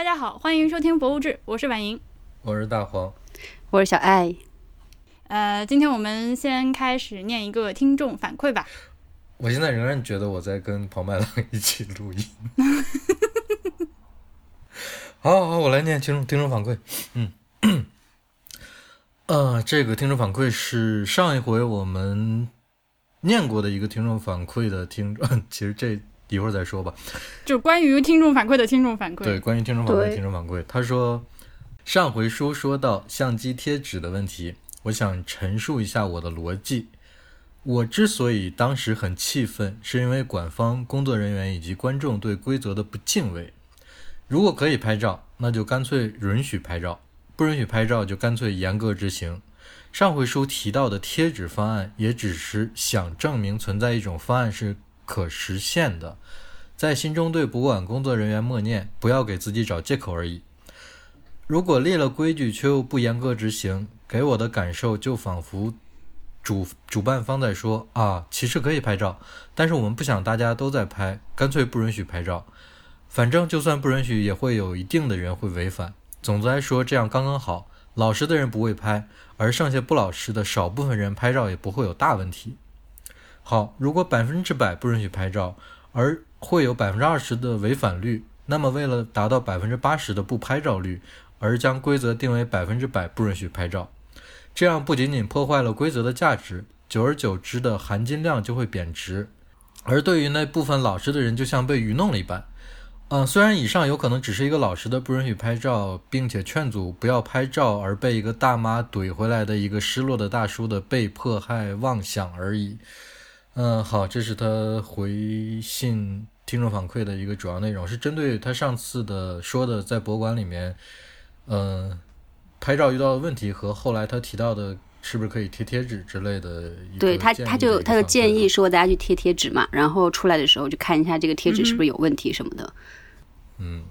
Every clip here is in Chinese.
大家好，欢迎收听《博物志》，我是婉莹，我是大黄，我是小爱。呃，今天我们先开始念一个听众反馈吧。我现在仍然觉得我在跟庞麦郎一起录音。好好好，我来念听众听众反馈。嗯，呃，这个听众反馈是上一回我们念过的一个听众反馈的听众，其实这一会儿再说吧。就关于听众反馈的听众反馈。对，关于听众反馈的听众反馈，他说上回书说到相机贴纸的问题，我想陈述一下我的逻辑。我之所以当时很气愤，是因为馆方工作人员以及观众对规则的不敬畏。如果可以拍照，那就干脆允许拍照；不允许拍照，就干脆严格执行。上回书提到的贴纸方案，也只是想证明存在一种方案是可实现的，在心中对博物馆工作人员默念，不要给自己找借口而已。如果列了规矩却又不严格执行，给我的感受就仿佛主主办方在说：“啊，其实可以拍照，但是我们不想大家都在拍，干脆不允许拍照。”反正就算不允许，也会有一定的人会违反。总的来说，这样刚刚好。老实的人不会拍，而剩下不老实的少部分人拍照也不会有大问题。好，如果百分之百不允许拍照，而会有百分之二十的违反率，那么为了达到百分之八十的不拍照率，而将规则定为百分之百不允许拍照，这样不仅仅破坏了规则的价值，久而久之的含金量就会贬值。而对于那部分老实的人，就像被愚弄了一般。嗯，虽然以上有可能只是一个老实的不允许拍照，并且劝阻不要拍照，而被一个大妈怼回来的一个失落的大叔的被迫害妄想而已。嗯，好，这是他回信听众反馈的一个主要内容，是针对他上次的说的在博物馆里面，嗯，拍照遇到的问题和后来他提到的。是不是可以贴贴纸之类的？对他，他就他就建议说大家去贴贴纸嘛，然后出来的时候就看一下这个贴纸是不是有问题什么的。嗯，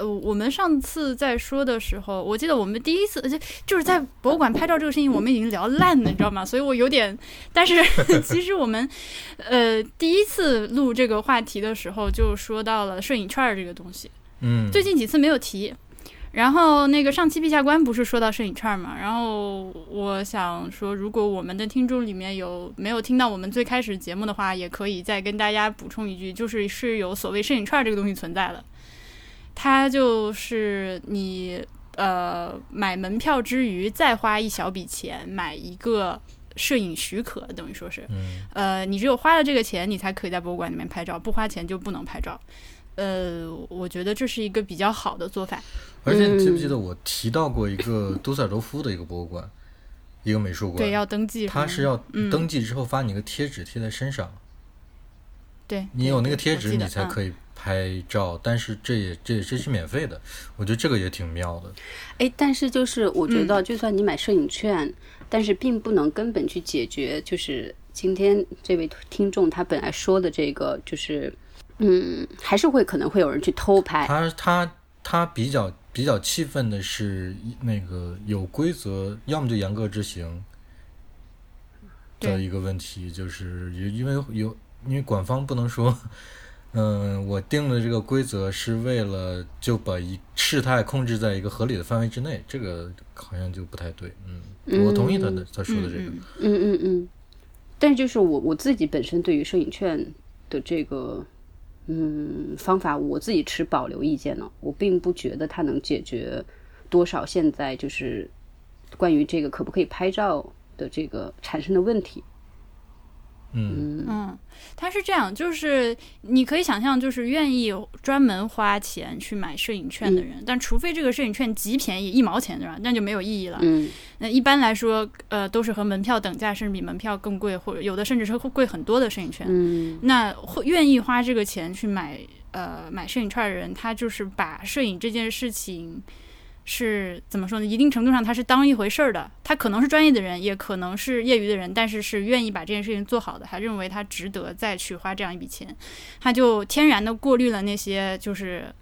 呃，我们上次在说的时候，我记得我们第一次就就是在博物馆拍照这个事情，我们已经聊烂了，你知道吗？所以我有点，但是 其实我们呃第一次录这个话题的时候就说到了摄影券这个东西。嗯，最近几次没有提。然后那个上期陛下官不是说到摄影券嘛？然后我想说，如果我们的听众里面有没有听到我们最开始节目的话，也可以再跟大家补充一句，就是是有所谓摄影券这个东西存在的。它就是你呃买门票之余再花一小笔钱买一个摄影许可，等于说是，呃，你只有花了这个钱，你才可以在博物馆里面拍照，不花钱就不能拍照。呃，我觉得这是一个比较好的做法。而且你记不记得我提到过一个杜塞尔多夫的一个博物馆，一个美术馆，对，要登记，他是要登记之后发你个贴纸贴在身上，对你有那个贴纸你才可以拍照，但是这也这也这是免费的，我觉得这个也挺妙的。哎，但是就是我觉得，就算你买摄影券，但是并不能根本去解决，就是今天这位听众他本来说的这个，就是嗯，还是会可能会有人去偷拍。他他他比较。比较气愤的是，那个有规则，要么就严格执行的一个问题，就是因为有，因为管方不能说，嗯，我定的这个规则是为了就把一事态控制在一个合理的范围之内，这个好像就不太对。嗯，我同意他的他说的这个。嗯嗯嗯。但就是我我自己本身对于摄影券的这个。嗯，方法我自己持保留意见呢。我并不觉得它能解决多少现在就是关于这个可不可以拍照的这个产生的问题。嗯嗯，它是这样，就是你可以想象，就是愿意专门花钱去买摄影券的人，但除非这个摄影券极便宜，一毛钱对吧？那就没有意义了。嗯，那一般来说，呃，都是和门票等价，甚至比门票更贵，或者有的甚至是会贵很多的摄影券。嗯，那会愿意花这个钱去买呃买摄影券的人，他就是把摄影这件事情。是怎么说呢？一定程度上，他是当一回事儿的。他可能是专业的人，也可能是业余的人，但是是愿意把这件事情做好的，还认为他值得再去花这样一笔钱，他就天然的过滤了那些就是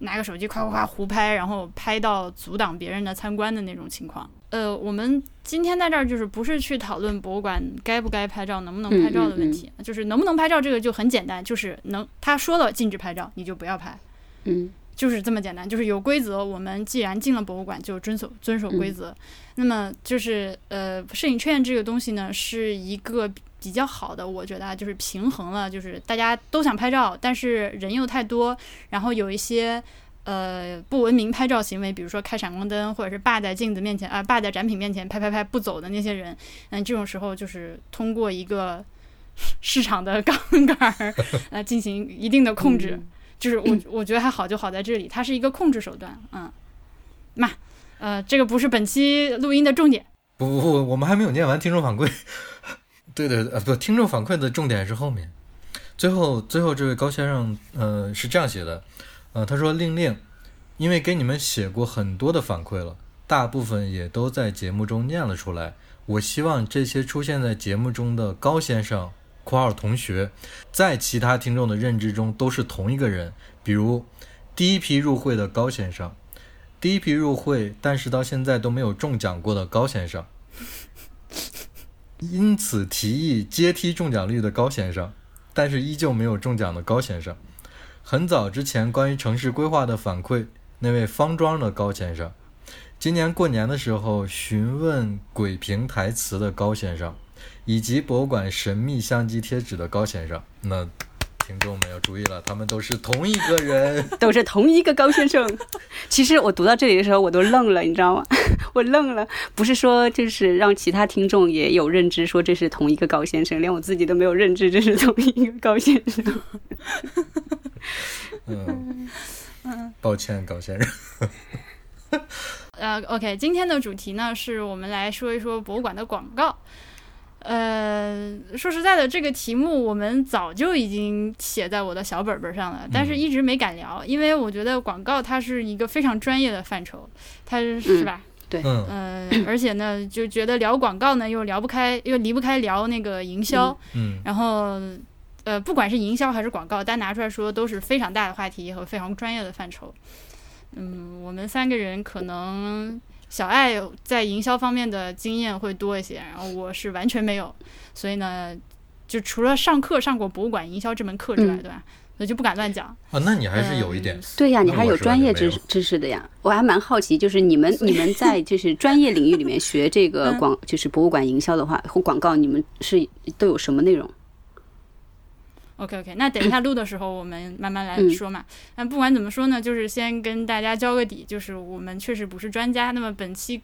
拿个手机夸夸夸胡拍，然后拍到阻挡别人的参观的那种情况。呃，我们今天在这儿就是不是去讨论博物馆该不该拍照、能不能拍照的问题，就是能不能拍照这个就很简单，就是能他说了禁止拍照，你就不要拍。嗯。就是这么简单，就是有规则。我们既然进了博物馆，就遵守遵守规则。那么就是呃，摄影券这个东西呢，是一个比较好的，我觉得啊，就是平衡了，就是大家都想拍照，但是人又太多，然后有一些呃不文明拍照行为，比如说开闪光灯，或者是霸在镜子面前啊，霸在展品面前拍拍拍不走的那些人，嗯，这种时候就是通过一个市场的杠杆儿来进行一定的控制。就是我我觉得还好，就好在这里，它是一个控制手段，嗯，嘛呃，这个不是本期录音的重点。不不不，我们还没有念完听众反馈。对对呃，不，听众反馈的重点是后面。最后最后这位高先生，呃，是这样写的，呃，他说令令，因为给你们写过很多的反馈了，大部分也都在节目中念了出来。我希望这些出现在节目中的高先生。括号同学，在其他听众的认知中都是同一个人，比如第一批入会的高先生，第一批入会但是到现在都没有中奖过的高先生，因此提议阶梯中奖率的高先生，但是依旧没有中奖的高先生，很早之前关于城市规划的反馈那位方庄的高先生，今年过年的时候询问鬼评台词的高先生。以及博物馆神秘相机贴纸的高先生，那听众们要注意了，他们都是同一个人，都是同一个高先生。其实我读到这里的时候，我都愣了，你知道吗？我愣了，不是说就是让其他听众也有认知，说这是同一个高先生，连我自己都没有认知这是同一个高先生。嗯 嗯，抱歉，高先生。呃，OK，今天的主题呢，是我们来说一说博物馆的广告。呃，说实在的，这个题目我们早就已经写在我的小本本上了，但是一直没敢聊，因为我觉得广告它是一个非常专业的范畴，它是吧？对，嗯，而且呢，就觉得聊广告呢又聊不开，又离不开聊那个营销，嗯，然后呃，不管是营销还是广告，单拿出来说都是非常大的话题和非常专业的范畴。嗯，我们三个人可能。小爱在营销方面的经验会多一些，然后我是完全没有，所以呢，就除了上课上过博物馆营销这门课之外，对吧？那就不敢乱讲。啊，那你还是有一点。对呀，你还有专业知知识的呀。我还蛮好奇，就是你们 你们在就是专业领域里面学这个广，就是博物馆营销的话或广告，你们是都有什么内容？OK OK，那等一下录的时候我们慢慢来说嘛。那不管怎么说呢，就是先跟大家交个底，就是我们确实不是专家。那么本期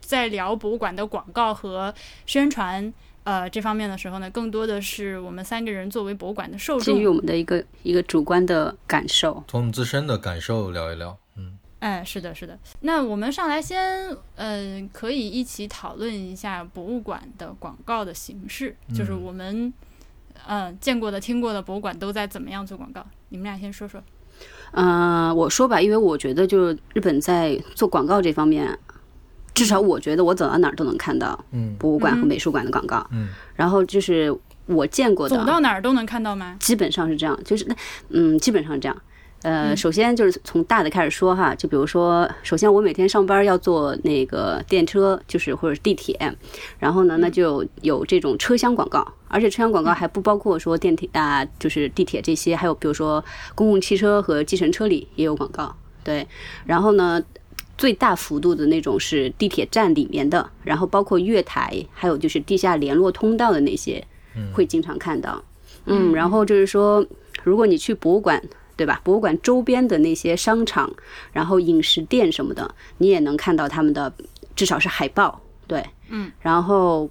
在聊博物馆的广告和宣传呃这方面的时候呢，更多的是我们三个人作为博物馆的受众，基于我们的一个一个主观的感受，从我们自身的感受聊一聊。嗯，哎，是的，是的。那我们上来先呃，可以一起讨论一下博物馆的广告的形式，就是我们。嗯，见过的、听过的博物馆都在怎么样做广告？你们俩先说说。嗯，我说吧，因为我觉得就日本在做广告这方面，至少我觉得我走到哪儿都能看到，嗯，博物馆和美术馆的广告，嗯，然后就是我见过的，走到哪儿都能看到吗？基本上是这样，就是那，嗯，基本上这样。呃，首先就是从大的开始说哈，就比如说，首先我每天上班要坐那个电车，就是或者地铁，然后呢，那就有这种车厢广告，而且车厢广告还不包括说电梯啊，就是地铁这些，还有比如说公共汽车和计程车里也有广告，对。然后呢，最大幅度的那种是地铁站里面的，然后包括月台，还有就是地下联络通道的那些，会经常看到。嗯，然后就是说，如果你去博物馆。对吧？博物馆周边的那些商场，然后饮食店什么的，你也能看到他们的，至少是海报。对，嗯，然后，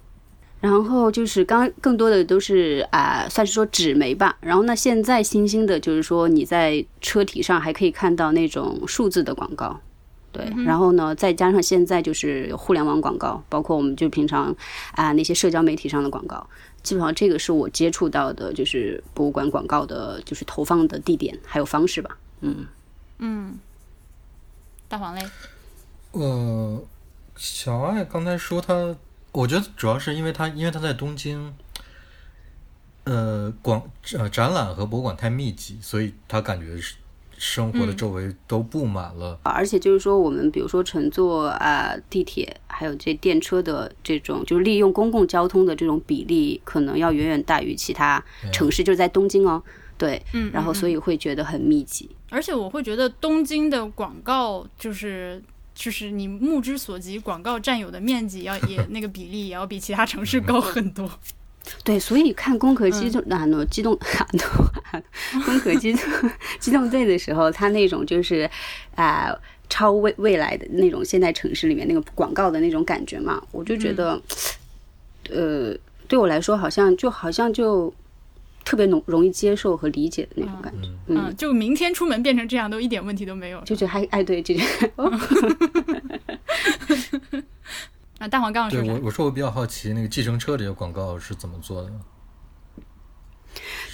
然后就是刚更多的都是啊，算是说纸媒吧。然后那现在新兴的就是说，你在车体上还可以看到那种数字的广告。对，然后呢，再加上现在就是互联网广告，包括我们就平常啊那些社交媒体上的广告。基本上这个是我接触到的，就是博物馆广告的，就是投放的地点还有方式吧。嗯嗯，大黄嘞？呃，小爱刚才说他，我觉得主要是因为他，因为他在东京，呃，广呃展览和博物馆太密集，所以他感觉是。生活的周围都布满了，而且就是说，我们比如说乘坐啊地铁，还有这电车的这种，就是利用公共交通的这种比例，可能要远远大于其他城市，就是在东京哦，对，嗯，然后所以会觉得很密集，而且我会觉得东京的广告就是就是你目之所及，广告占有的面积要也那个比例也要比其他城市高很多。对，所以看 《攻壳机动》啊，诺机动啊，诺攻壳机动机动队的时候，他那种就是啊、超未未来的那种现代城市里面那个广告的那种感觉嘛，我就觉得，呃，对我来说好像就好像就特别容容易接受和理解的那种感觉，嗯，嗯，就明天出门变成这样都一点问题都没有。就觉得还哎对，就觉得哦，啊，大黄刚刚对？我我说我比较好奇，那个计程车这些广告是怎么做的？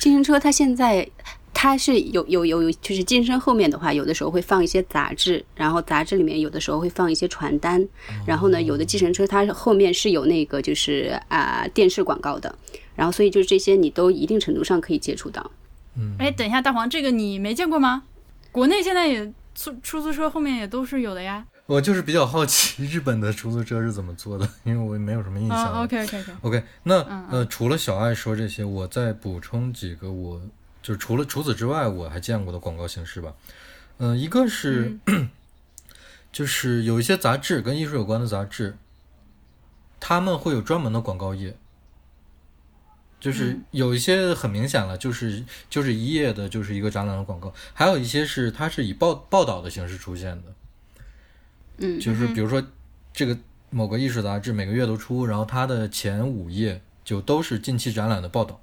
计程车它现在它是有有有有，就是健身后面的话，有的时候会放一些杂志，然后杂志里面有的时候会放一些传单，然后呢，有的计程车它后面是有那个就是啊、电视广告的，然后所以就是这些你都一定程度上可以接触到。嗯哎，等一下，大黄，这个你没见过吗？国内现在也出出租车后面也都是有的呀。我就是比较好奇日本的出租车是怎么做的，因为我没有什么印象了。啊，OK OK OK，OK，那嗯呃，除了小爱说这些，我再补充几个我，就是除了除此之外我还见过的广告形式吧。嗯、一个是、就是有一些杂志跟艺术有关的杂志，他们会有专门的广告页，就是有一些很明显了，就是就是一页的，就是一个展览的广告，还有一些是它是以报报道的形式出现的。嗯就是比如说这个某个艺术杂志每个月都出，然后它的前五页就都是近期展览的报道。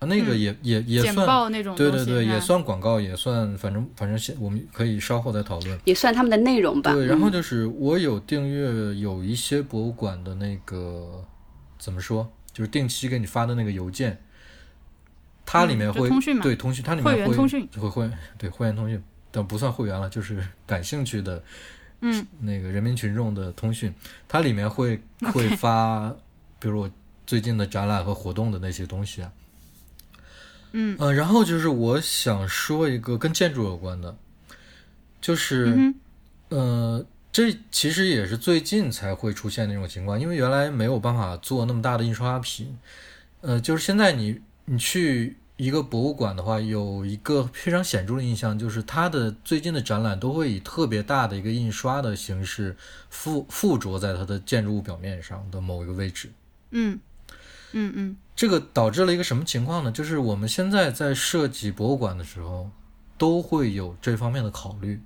啊，那个也、也也算，那种对对对，也算广告，也算，反正反正现我们可以稍后再讨论。也算他们的内容吧。对，然嗯后就是我有订阅有一些博物馆的那个怎么说，就是定期给你发的那个邮件，它里面会、嗯通讯嘛对通讯，它里面会员通讯会会对会员通讯，但不算会员了，就是感兴趣的，嗯，那个人民群众的通讯，它里面会 会发，比如我最近的展览和活动的那些东西啊，嗯呃，然后就是我想说一个跟建筑有关的，就是。嗯呃，这其实也是最近才会出现那种情况，因为原来没有办法做那么大的印刷品。呃，就是现在你你去一个博物馆的话，有一个非常显著的印象，就是它的最近的展览都会以特别大的一个印刷的形式附附着在它的建筑物表面上的某一个位置。嗯嗯嗯这个导致了一个什么情况呢？就是我们现在在设计博物馆的时候，都会有这方面的考虑。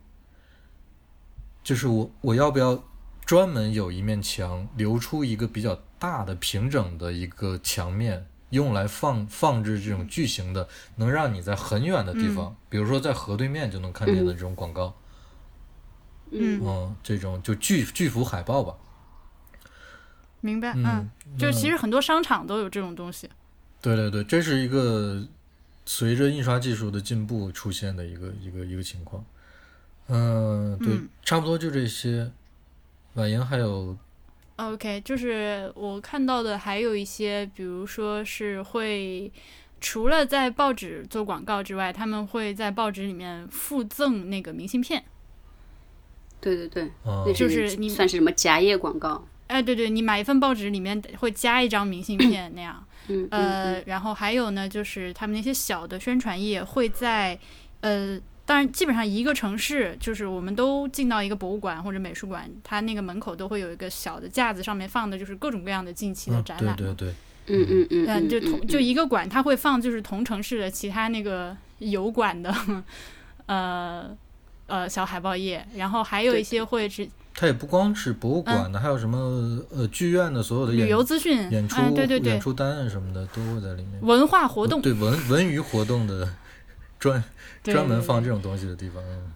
就是我我要不要专门有一面墙留出一个比较大的平整的一个墙面，用来放放置这种巨型的，能让你在很远的地方，比如说在河对面就能看见的这种广告，嗯，嗯，这种就巨巨幅海报吧。明白。嗯嗯，就其实很多商场都有这种东西。对对对，这是一个随着印刷技术的进步出现的一个一个一个情况。嗯，对，嗯差不多就这些。婉莹还有 OK，就是我看到的还有一些，比如说是会除了在报纸做广告之外，他们会在报纸里面附赠那个明信片。对对对，就是你算是什么夹页广告？哎，对对，你买一份报纸里面会加一张明信片 那样。嗯呃，然后还有呢，就是他们那些小的宣传页会在，呃，当然基本上一个城市，就是我们都进到一个博物馆或者美术馆，它那个门口都会有一个小的架子，上面放的就是各种各样的近期的嗯，展览。对对对，嗯嗯嗯嗯，就同就一一个馆，它会放就是同城市的其他那个油管的，呃呃小海报页，然后还有一些会是它也不光是博物馆的，还有什么呃剧院的所有的演旅游资讯，演出、哎，对对对。演，出单啊什么的都会在里面。文化活动，对文文娱活动的专专门放这种东西的地方。嗯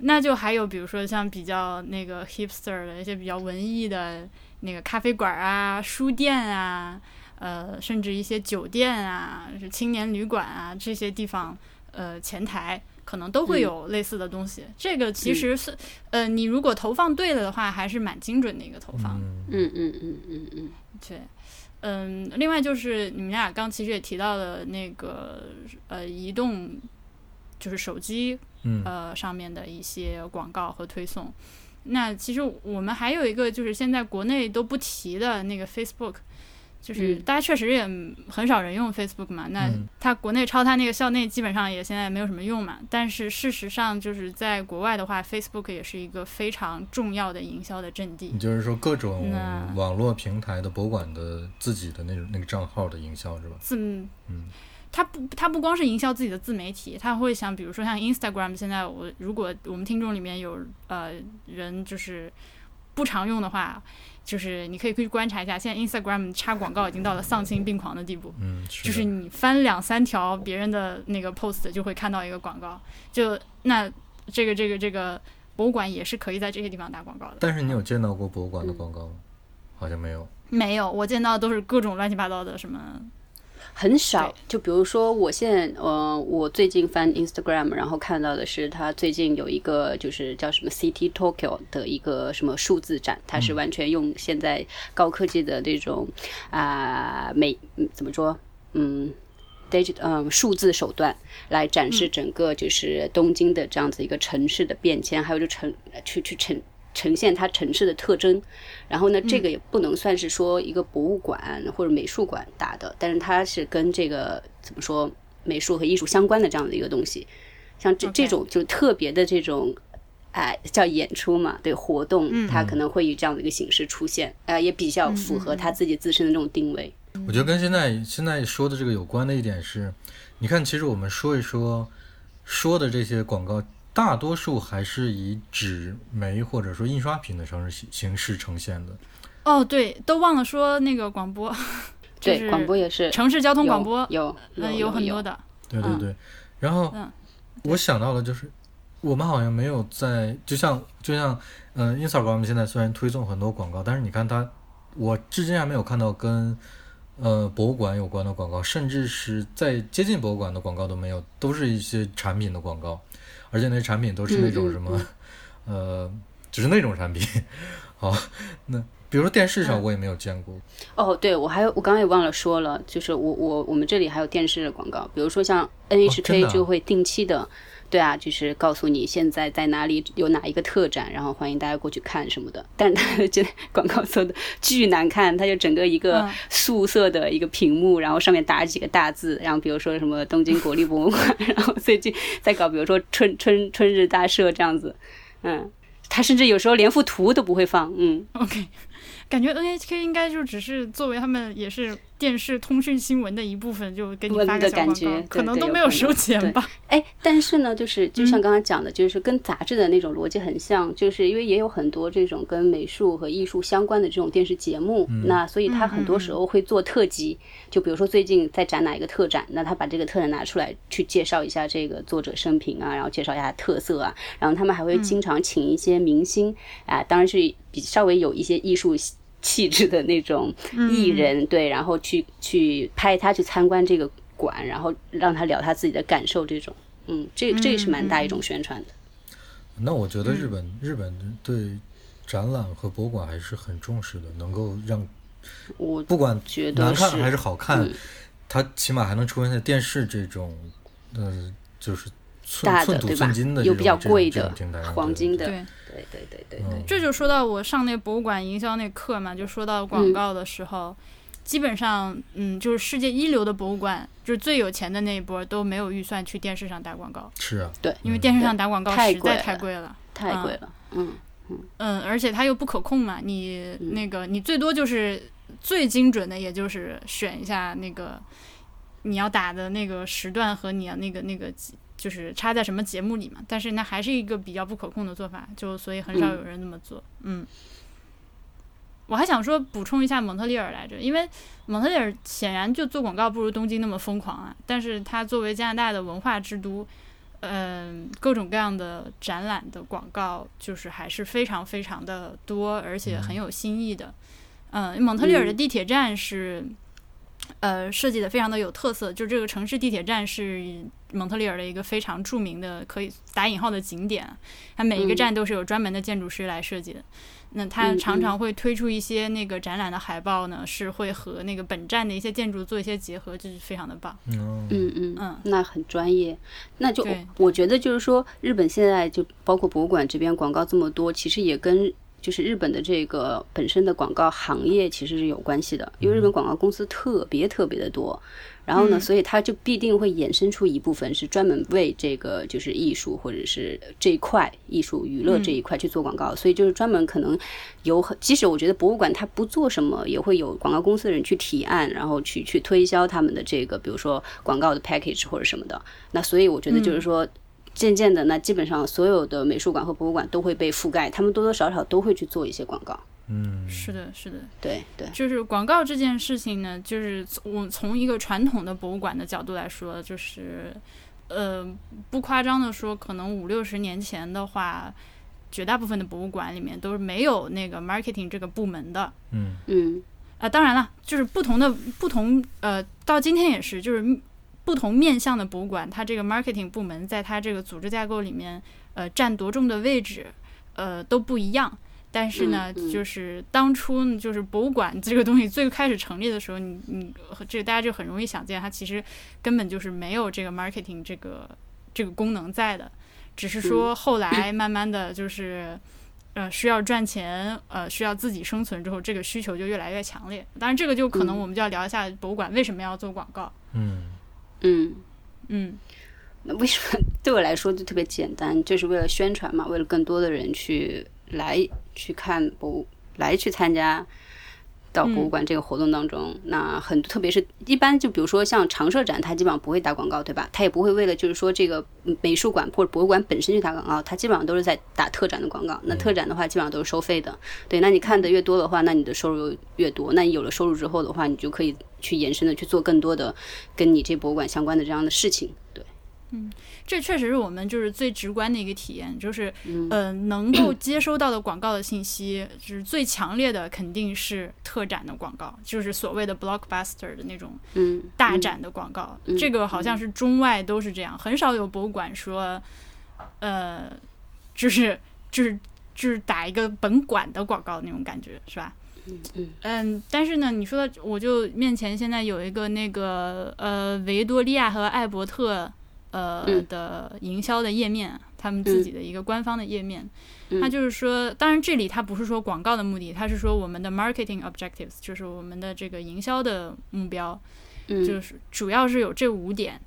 那就还有比如说像比较那个 hipster 的一些比较文艺的那个咖啡馆啊、书店啊，呃，甚至一些酒店啊、是青年旅馆啊这些地方，呃，前台可能都会有类似的东西。这个其实是，呃，你如果投放对了的话，还是蛮精准的一个投放。嗯嗯嗯嗯嗯嗯对，嗯，另外就是你们俩刚其实也提到了那个呃移动，就是手机嗯呃上面的一些广告和推送。那其实我们还有一个就是现在国内都不提的那个 Facebook，就是嗯大家确实也很少人用 Facebook 嘛，那嗯它国内抄它那个校内基本上也现在没有什么用嘛。但是事实上，就是在国外的话，Facebook 也是一个非常重要的营销的阵地你。就是说各种网络平台的博物馆的自己的那种那个账号的营销是吧？自嗯他不，他不光是营销自己的自媒体，他会想，比如说像 Instagram，现在我如果我们听众里面有呃人就是不常用的话，就是你可以去观察一下，现在 Instagram 插广告已经到了丧心病狂的地步。嗯，就是你翻两三条别人的那个 post 就会看到一个广告，就那这个这个这个博物馆也是可以在这些地方打广告的。但是你有见到过博物馆的广告吗？好像没有。没有，我见到的都是各种乱七八糟的什么，很少。就比如说，我现在呃，我最近翻 Instagram，然后看到的是他最近有一个就是叫什么 City Tokyo 的一个什么数字展，它是完全用现在高科技的这种啊、美嗯怎么说嗯。digital 嗯，数字手段来展示整个就是东京的这样子一个城市的变迁，还有就城去去呈呈现它城市的特征。然后呢，这个也不能算是说一个博物馆或者美术馆打的，但是它是跟这个怎么说美术和艺术相关的这样的一个东西。像这这种就特别的这种。哎，叫演出嘛，对活动，它可能会以这样的一个形式出现，呃，也比较符合他自己自身的这种定位。我觉得跟现在现在说的这个有关的一点是，你看，其实我们说一说说的这些广告，大多数还是以纸媒或者说印刷品的形式形式呈现的。哦，对，都忘了说那个广播，就对，是广播也是。城市交通广播，有嗯，有很多的，嗯对对对，然后嗯。我想到了，就是我们好像没有在，就像就像嗯，Instagram 现在虽然推送很多广告，但是你看它，我至今还没有看到跟呃博物馆有关的广告，甚至是在接近博物馆的广告都没有，都是一些产品的广告，而且那些产品都是那种什么、呃，就是那种产品。好，那比如说电视上嗯。我也没有见过，哦，对，我还有我刚刚也忘了说了，就是我我我们这里还有电视的广告，比如说像 NHK 啊。就会定期的，对啊，就是告诉你现在在哪里有哪一个特展，然后欢迎大家过去看什么的。但是他的这 广告做的巨难看，它就整个一个嗯素色的一个屏幕，然后上面打几个大字，然后比如说什么东京国立博物馆，然后最近在搞比如说春春春日大社这样子，嗯。他甚至有时候连幅图都不会放，嗯，OK，感觉 NHK 应该就只是作为他们也是电视通讯新闻的一部分，就给你发个的小广告，感觉可能都没有收钱吧。哎，但是呢，就是就像刚刚讲的，就是跟杂志的那种逻辑很像，就是因为也有很多这种跟美术和艺术相关的这种电视节目，那所以它很多时候会做特辑，就比如说最近在展哪一个特展，那他把这个特展拿出来去介绍一下这个作者生平啊，然后介绍一下特色啊，然后他们还会经常请一些明星啊，当然是比稍微有一些艺术。气质的那种艺人，对，然后去去拍他去参观这个馆，然后让他聊他自己的感受，这种，嗯，这这也是蛮大一种宣传的。那我觉得日本、日本对展览和博物馆还是很重视的，能够让我不管觉得是难看还是好看，嗯。它起码还能出现在电视这种，呃，就是大的寸寸土寸金的这种又比较贵的黄金的，对，对对对对嗯。对，这就说到我上那博物馆营销那课嘛，就说到广告的时候，基本上，嗯，就是世界一流的博物馆，就是最有钱的那一波都没有预算去电视上打广告，是啊，对。因为电视上打广告实在太贵了。太贵了。太贵了，嗯，嗯，而且它又不可控嘛，你那个你最多就是最精准的，也就是选一下那个你要打的那个时段和你要那个那个就是插在什么节目里嘛。但是那还是一个比较不可控的做法，就所以很少有人那么做。嗯，我还想说补充一下蒙特利尔来着，因为蒙特利尔显然就做广告不如东京那么疯狂啊，但是它作为加拿大的文化之都。嗯，各种各样的展览的广告，就是还是非常非常的多，而且很有新意的。嗯，蒙特利尔的地铁站是，呃，设计的非常的有特色。就这个城市地铁站是蒙特利尔的一个非常著名的，可以打引号的景点。它每一个站都是有专门的建筑师来设计的。那它嗯常常会推出一些那个展览的海报呢，是会和那个本站的一些建筑做一些结合，就是非常的棒。嗯嗯嗯嗯那很专业。那就我觉得就是说，日本现在就包括博物馆这边广告这么多，其实也跟。就是日本的这个本身的广告行业其实是有关系的，因为日本广告公司特别特别的多。然后呢，所以它就必定会衍生出一部分是专门为这个就是艺术或者是这一块艺术娱乐这一块去做广告。所以就是专门可能有很，即使我觉得博物馆它不做什么，也会有广告公司的人去提案，然后去去推销他们的这个，比如说广告的 package 或者什么的。那所以我觉得就是说，渐渐的，那基本上所有的美术馆和博物馆都会被覆盖，他们多多少少都会去做一些广告。嗯，是的，是的，对对，就是广告这件事情呢，就是我从一个传统的博物馆的角度来说，就是呃，不夸张的说，可能五六十年前的话，绝大部分的博物馆里面都是没有那个 marketing 这个部门的。嗯嗯啊，当然了，就是不同的不同呃，到今天也是，就是不同面向的博物馆，它这个 marketing 部门在它这个组织架构里面，呃，占多重的位置，呃，都不一样。但是呢，嗯嗯就是当初就是博物馆这个东西最开始成立的时候，你你这个大家就很容易想见，它其实根本就是没有这个 marketing 这个这个功能在的，只是说后来慢慢的就是。呃，需要赚钱，呃，需要自己生存之后，这个需求就越来越强烈。当然，这个就可能嗯我们就要聊一下博物馆为什么要做广告。嗯嗯。嗯那为什么对我来说就特别简单，就是为了宣传嘛，为了更多的人去来去看博物，来去参加到博物馆这个活动当中。那很特别是一般就比如说像常设展，它基本上不会打广告，对吧？它也不会为了就是说这个美术馆或者博物馆本身去打广告，它基本上都是在打特展的广告。那特展的话，基本上都是收费的。对，那你看的越多的话，那你的收入越多。那你有了收入之后的话，你就可以去延伸的去做更多的跟你这博物馆相关的这样的事情。对。嗯这确实是我们就是最直观的一个体验，就是呃，能够接收到的广告的信息，就是最强烈的肯定是特展的广告，就是所谓的 blockbuster 的那种嗯，大展的广告。这个好像是中外都是这样，很少有博物馆说，呃，就是就是就是打一个本馆的广告那种感觉，是吧？嗯嗯，但是呢，你说的我就面前现在有一个那个呃维多利亚和艾伯特呃、嗯。的营销的页面，他们自己的一个官方的页面，嗯。就是说，当然这里它不是说广告的目的，它是说我们的 marketing objectives，就是我们的这个营销的目标，嗯。就是主要是有这五点。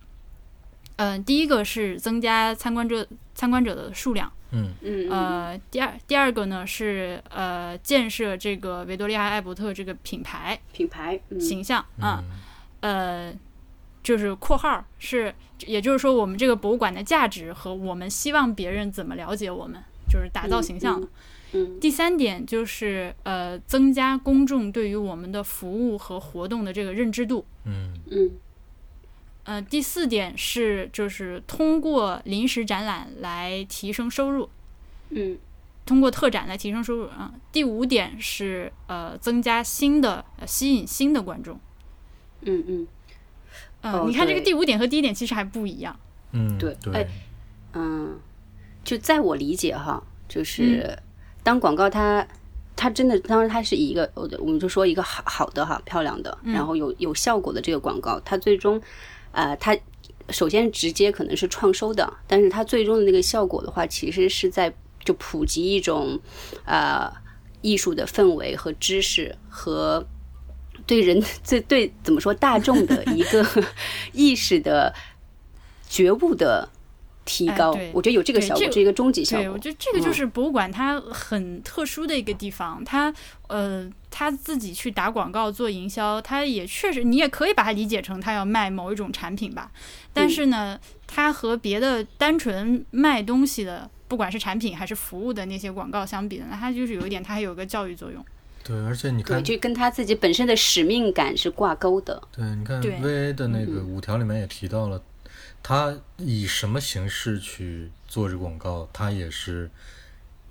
嗯、第一个是增加参观者参观者的数量，嗯。嗯呃，第二第二个呢是呃建设这个维多利亚艾伯特这个品牌品牌嗯。形象啊，嗯。呃，就是括号是，也就是说我们这个博物馆的价值和我们希望别人怎么了解我们，就是打造形象。嗯。第三点就是呃增加公众对于我们的服务和活动的这个认知度。嗯。嗯呃，第四点是就是通过临时展览来提升收入。嗯通过特展来提升收入啊。第五点是呃增加新的、呃、吸引新的观众。嗯嗯嗯、哦你看这个第五点和第一点其实还不一样。嗯，对对哎，嗯，就在我理解哈，就是当广告它。它真的，当然它是一个，我我们就说一个好好的哈，漂亮的，然后有有效果的这个广告，它最终，呃，它首先直接可能是创收的，但是它最终的那个效果的话，其实是在就普及一种，呃，艺术的氛围和知识和 对人 对对怎么说大众的一个 意识的觉悟的提高，哎我觉得有这个效果，这个是一个终极效果对，果我。觉得这个就是博物馆它很特殊的一个地方，它呃它自己去打广告做营销，它也确实你也可以把它理解成它要卖某一种产品吧，但是呢，它和别的单纯卖东西的，不管是产品还是服务的那些广告相比呢，它就是有一点，它还有个教育作用。对，而且你对，看，就跟他自己本身的使命感是挂钩的。对，你看 VA 的那个五条里面也提到了，他以什么形式去做这个广告，他也是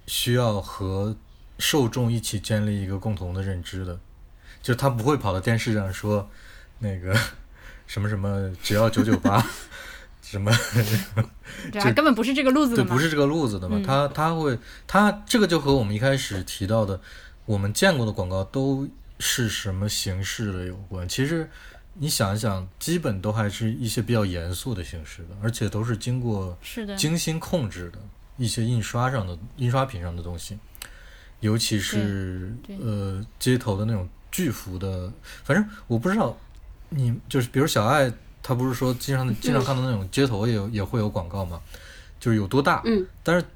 需要和受众一起建立一个共同的认知的，就是他不会跑到电视上说那个 什么什么只要九九八，什么对啊，根本不是这个路子对，的对。不是这个路子的嘛。嗯他他会他这个就和我们一开始提到的我们见过的广告都是什么形式的有关。其实你想一想，基本都还是一些比较严肃的形式的，而且都是经过，精心控制的一些印刷上的印刷品上的东西。尤其是呃街头的那种巨幅的，反正我不知道你就是比如小爱，她不是说经常经常看到那种街头也有也会有广告嘛，就是有多大？嗯，但是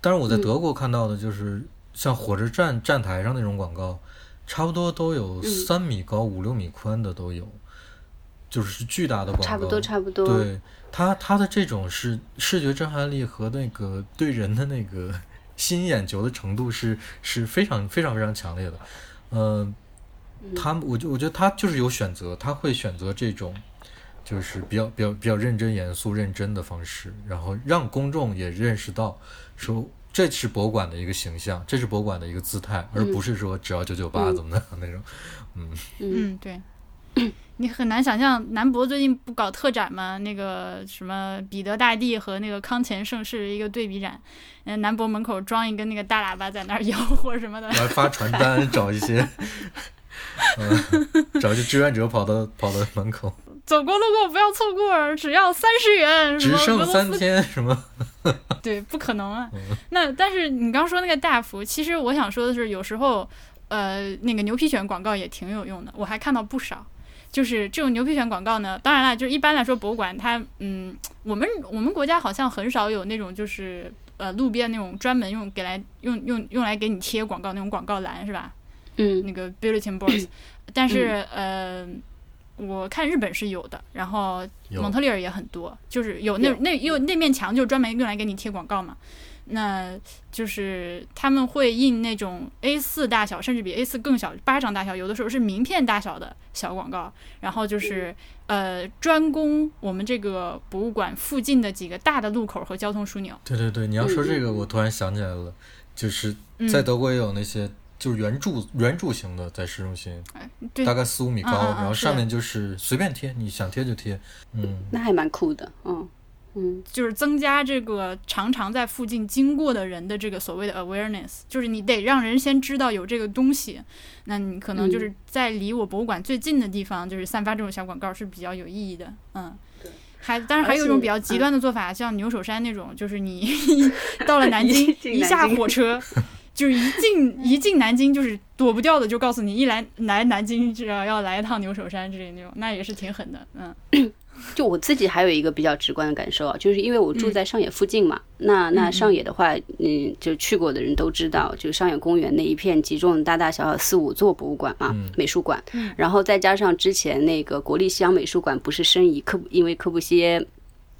但是我在德国看到的就是像火车站站台上那种广告，差不多都有嗯。三米高、五六米宽的都有，就是巨大的广告，差不多差不多。对它，它的这种是视觉震撼力和那个对人的那个吸引眼球的程度是 是非常非常非常强烈的。呃，他们我就我觉得他就是有选择，他会选择这种就是比较比较比较认真、严肃、认真的方式，然后让公众也认识到说这是博物馆的一个形象，这是博物馆的一个姿态，而不是说只要九九八怎么的那种。嗯，嗯，对。你很难想象南博最近不搞特展吗？那个什么彼得大帝和那个康乾盛世一个对比展，嗯，南博门口装一个那个大喇叭在那儿吆喝 什么的我。还发传单 找一些，嗯，找一些志愿者跑到跑到门口。走过路过不要错过，只要三十元。只剩三天，什么？对，不可能啊。那但是你刚说那个大幅，其实我想说的是，有时候呃那个牛皮癣广告也挺有用的，我还看到不少。就是这种牛皮癣广告呢，当然了，就一般来说博物馆它嗯，我们我们国家好像很少有那种就是呃路边那种专门用给来用用用来给你贴广告那种广告栏是吧？嗯那个 bulletin boards，但是呃。我看日本是有的，然后蒙特利尔也很多，就是有那有那又那面墙就专门用来给你贴广告嘛。那就是他们会印那种 A 四大小，甚至比 A 四更小，巴掌大小，有的时候是名片大小的小广告。然后就是呃，专攻我们这个博物馆附近的几个大的路口和交通枢纽。对对对，你要说这个，我突然想起来了，就是嗯在德国也有那些就是圆柱圆柱形的，在市中心，对大概四五米高，然后上面就是随便贴，你想贴就贴。嗯，那还蛮酷的，嗯嗯。就是增加这个常常在附近经过的人的这个所谓的 awareness，就是你得让人先知道有这个东西，那你可能就是在离我博物馆最近的地方，就是散发这种小广告是比较有意义的，嗯。还当然还有一种比较极端的做法，像牛首山那种，就是你到了 南京一下火车，就是一进一进南京就是躲不掉的，就告诉你一来来南京就要要来一趟牛首山之类那种，那也是挺狠的，嗯 就我自己还有一个比较直观的感受啊，就是因为我住在上野附近嘛，那那上野的话，嗯，就去过的人都知道，就上野公园那一片集中大大小小四五座博物馆嘛，美术馆，然后再加上之前那个国立西洋美术馆不是申遗科，因为科布西耶。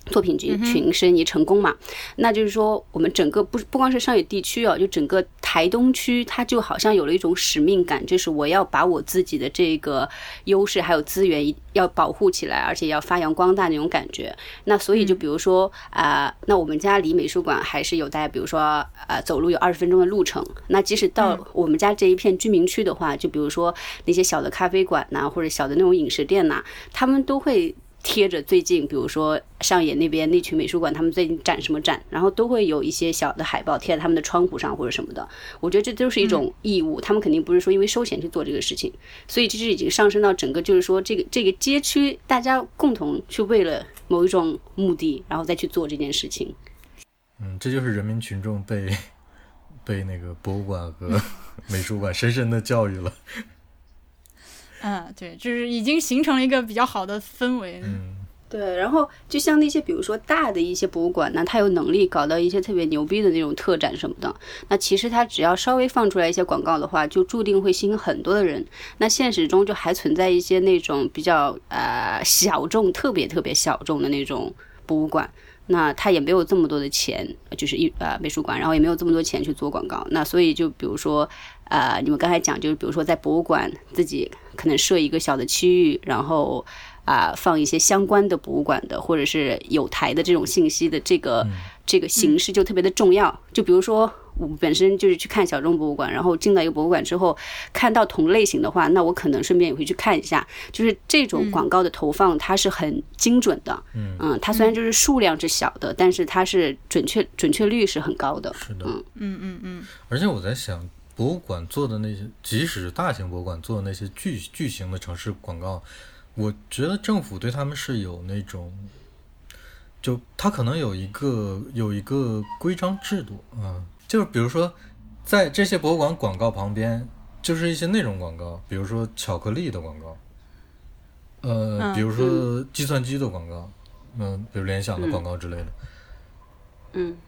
作品集群申遗成功嘛？那就是说，我们整个不不光是上野地区哦，就整个台东区，它就好像有了一种使命感，就是我要把我自己的这个优势还有资源一要保护起来，而且要发扬光大那种感觉。那所以就比如说啊、那我们家离美术馆还是有大概，比如说啊、走路有二十分钟的路程。那即使到我们家这一片居民区的话，就比如说那些小的咖啡馆呐、或者小的那种饮食店呐、他们都会。贴着最近，比如说上野那边那群美术馆，他们最近展什么展，然后都会有一些小的海报贴在他们的窗户上或者什么的。我觉得这都是一种义务，他们肯定不是说因为收钱去做这个事情，所以这就已经上升到整个就是说这个这个街区大家共同去为了某一种目的，然后再去做这件事情。嗯，这就是人民群众被被那个博物馆和 美术馆深深的教育了。嗯，对，就是已经形成了一个比较好的氛围。嗯，对，然后就像那些比如说大的一些博物馆呢，它有能力搞到一些特别牛逼的那种特展什么的，那其实它只要稍微放出来一些广告的话，就注定会吸引很多的人。那现实中就还存在一些那种比较呃小众、特别特别小众的那种博物馆。那他也没有这么多的钱，就是一呃美术馆，然后也没有这么多钱去做广告。那所以就比如说，呃，你们刚才讲，就是比如说在博物馆自己可能设一个小的区域，然后啊、放一些相关的博物馆的或者是有台的这种信息的这个、这个形式就特别的重要。就比如说我本身就是去看小众博物馆，然后进到一个博物馆之后，看到同类型的话，那我可能顺便也会去看一下。就是这种广告的投放，它是很精准的。嗯它虽然就是数量是小的，但是它是准确准确率是很高的。是的。嗯嗯嗯，而且我在想，博物馆做的那些，即使是大型博物馆做的那些巨巨型的城市广告，我觉得政府对他们是有那种，就他可能有一个有一个规章制度啊、就是比如说，在这些博物馆广告旁边，就是一些内容广告，比如说巧克力的广告，呃，嗯比如说计算机的广告，嗯、比如联想的广告之类的。嗯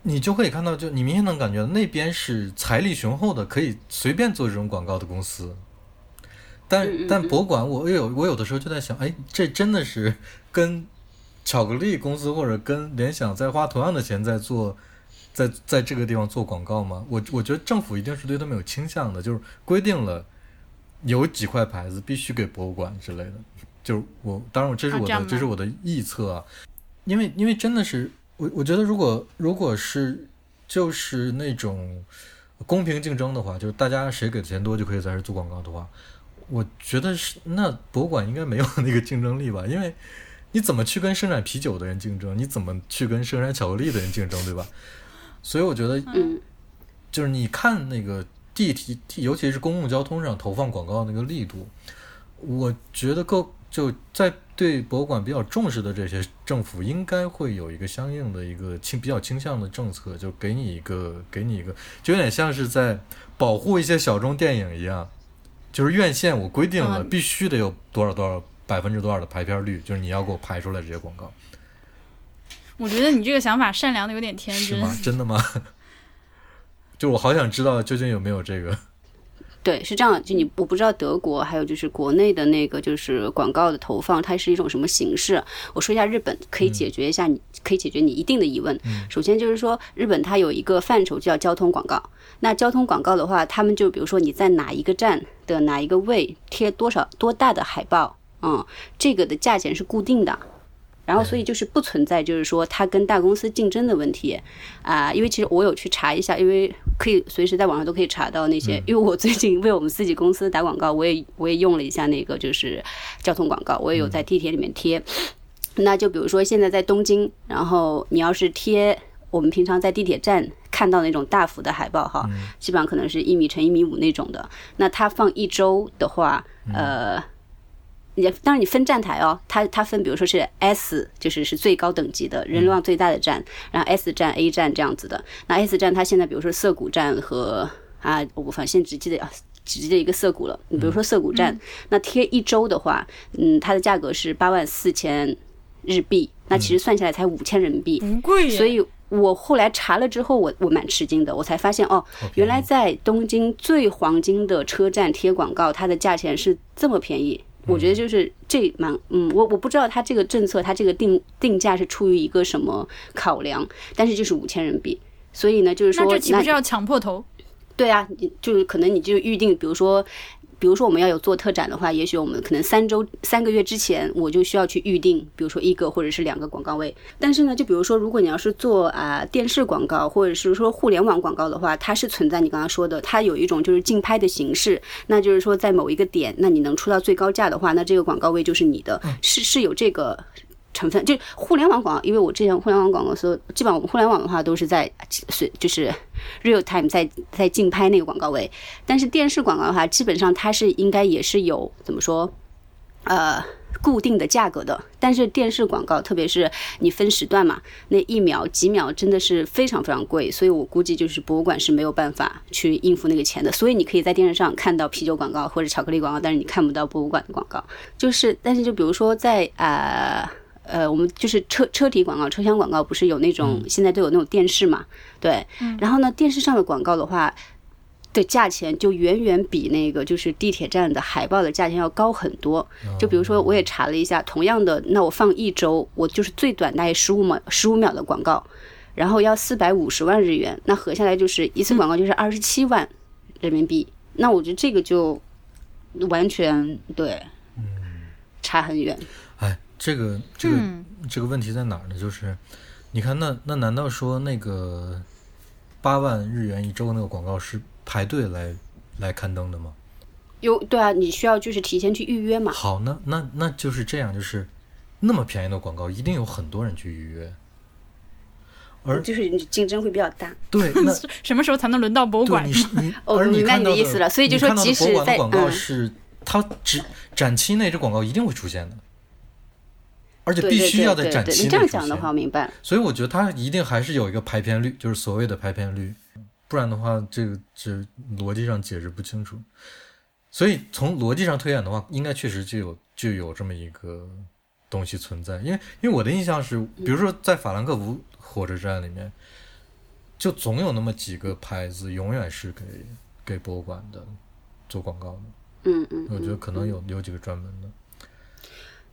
你就可以看到，就你明显能感觉到那边是财力雄厚的，可以随便做这种广告的公司。但嗯嗯但博物馆，我有我有的时候就在想，哎，这真的是跟巧克力公司或者跟联想在花同样的钱在做，在在这个地方做广告吗？我我觉得政府一定是对他们有倾向的，就是规定了有几块牌子必须给博物馆之类的。就是我，当然我这是我的，这是我的臆测啊，因为因为真的是我我觉得如果如果是就是那种公平竞争的话，就是大家谁给的钱多就可以在这儿做广告的话，我觉得是那博物馆应该没有 那个竞争力吧？因为你怎么去跟生产啤酒的人竞争？你怎么去跟生产巧克力的人竞争，对吧？所以我觉得嗯就是你看那个地铁，尤其是公共交通上投放广告那个力度，我觉得够就在对博物馆比较重视的这些政府，应该会有一个相应的一个倾比较倾向的政策，就给你一个给你一个，就有点像是在保护一些小众电影一样，就是院线我规定了嗯必须得有多少多少百分之多少的排片率，就是你要给我排出来这些广告，我觉得你这个想法善良的有点天真。是吗？真的吗？就我好想知道究竟有没有这个。对，是这样。就你，我不知道德国还有就是国内的那个就是广告的投放，它是一种什么形式？我说一下日本，可以解决一下你，可以解决你一定的疑问。首先就是说，日本它有一个范畴叫交通广告。那交通广告的话，他们就比如说你在哪一个站的哪一个位贴多少多大的海报，嗯，这个的价钱是固定的。然后，所以就是不存在，就是说它跟大公司竞争的问题啊、因为其实我有去查一下，因为可以随时在网上都可以查到那些，因为我最近为我们自己公司打广告，我也我也用了一下那个就是交通广告，我也有在地铁里面贴。那就比如说现在在东京，然后你要是贴我们平常在地铁站看到那种大幅的海报哈，基本上可能是一米乘一米五那种的，那它放一周的话，呃。你当然你分站台哦，它它分比如说是 S，就是是最高等级的人流量最大的站，然后 S 站、A 站这样子的。那 S 站它现在比如说涩谷站和啊，我反正现在只记得啊。只记得一个涩谷了，你比如说涩谷站，那贴一周的话，嗯，它的价格是八万四千日币，那其实算下来才五千人民币，不贵耶，所以我后来查了之后，我我蛮吃惊的，我才发现哦，原来在东京最黄金的车站贴广告，它的价钱是这么便宜。我觉得就是这蛮嗯，我我不知道它这个政策，它这个定定价是出于一个什么考量，但是就是五千人民币，所以呢，就是说那这岂不是要抢破头？对啊，你就是可能你就预定，比如说，比如说我们要有做特展的话，也许我们可能三周、三个月之前我就需要去预定，比如说一个或者是两个广告位。但是呢，就比如说，如果你要是做啊、电视广告或者是说互联网广告的话，它是存在你刚刚说的，它有一种就是竞拍的形式，那就是说在某一个点，那你能出到最高价的话，那这个广告位就是你的，是是有这个。成分就互联网广告，因为我之前互联网广告的时候，基本上我们互联网的话都是在随就是 real time 在在竞拍那个广告位，但是电视广告的话，基本上它是应该也是有怎么说，呃。固定的价格的，但是电视广告，特别是你分时段嘛，那一秒几秒真的是非常非常贵，所以我估计就是博物馆是没有办法去应付那个钱的。所以你可以在电视上看到啤酒广告或者巧克力广告，但是你看不到博物馆的广告。就是，但是就比如说在啊。呃呃，我们就是车车体广告、车厢广告，不是有那种、现在都有那种电视嘛？对，然后呢，电视上的广告的话，的价钱就远远比那个就是地铁站的海报的价钱要高很多。就比如说，我也查了一下，同样的，那我放一周，我就是最短大概十五秒十五秒的广告，然后要四百五十万日元，那合下来就是一次广告就是二十七万人民币。那我觉得这个就完全对，差很远。哎，这个这个、嗯这个问题在哪儿呢？就是你看那那难道说那个八万日元一周那个广告是排队来来刊登的吗？有对啊，你需要就是提前去预约嘛。好，那那那就是这样，就是那么便宜的广告，一定有很多人去预约。而就是竞争会比较大。对，那 什么时候才能轮到博物馆你？是你，哦你明白你的意思了所以就说即使博物馆的在广告嗯是它只展期内这广告一定会出现的，而且必须要在展期样讲的话，我明白。所以我觉得它一定还是有一个排片率，就是所谓的排片率。不然的话，这个这逻辑上解释不清楚。所以从逻辑上推演的话，应该确实就有就有这么一个东西存在。因为因为我的印象是，比如说在法兰克福火车站里面，就总有那么几个牌子，永远是给给博物馆的做广告的。嗯嗯，我觉得可能有有几个专门的。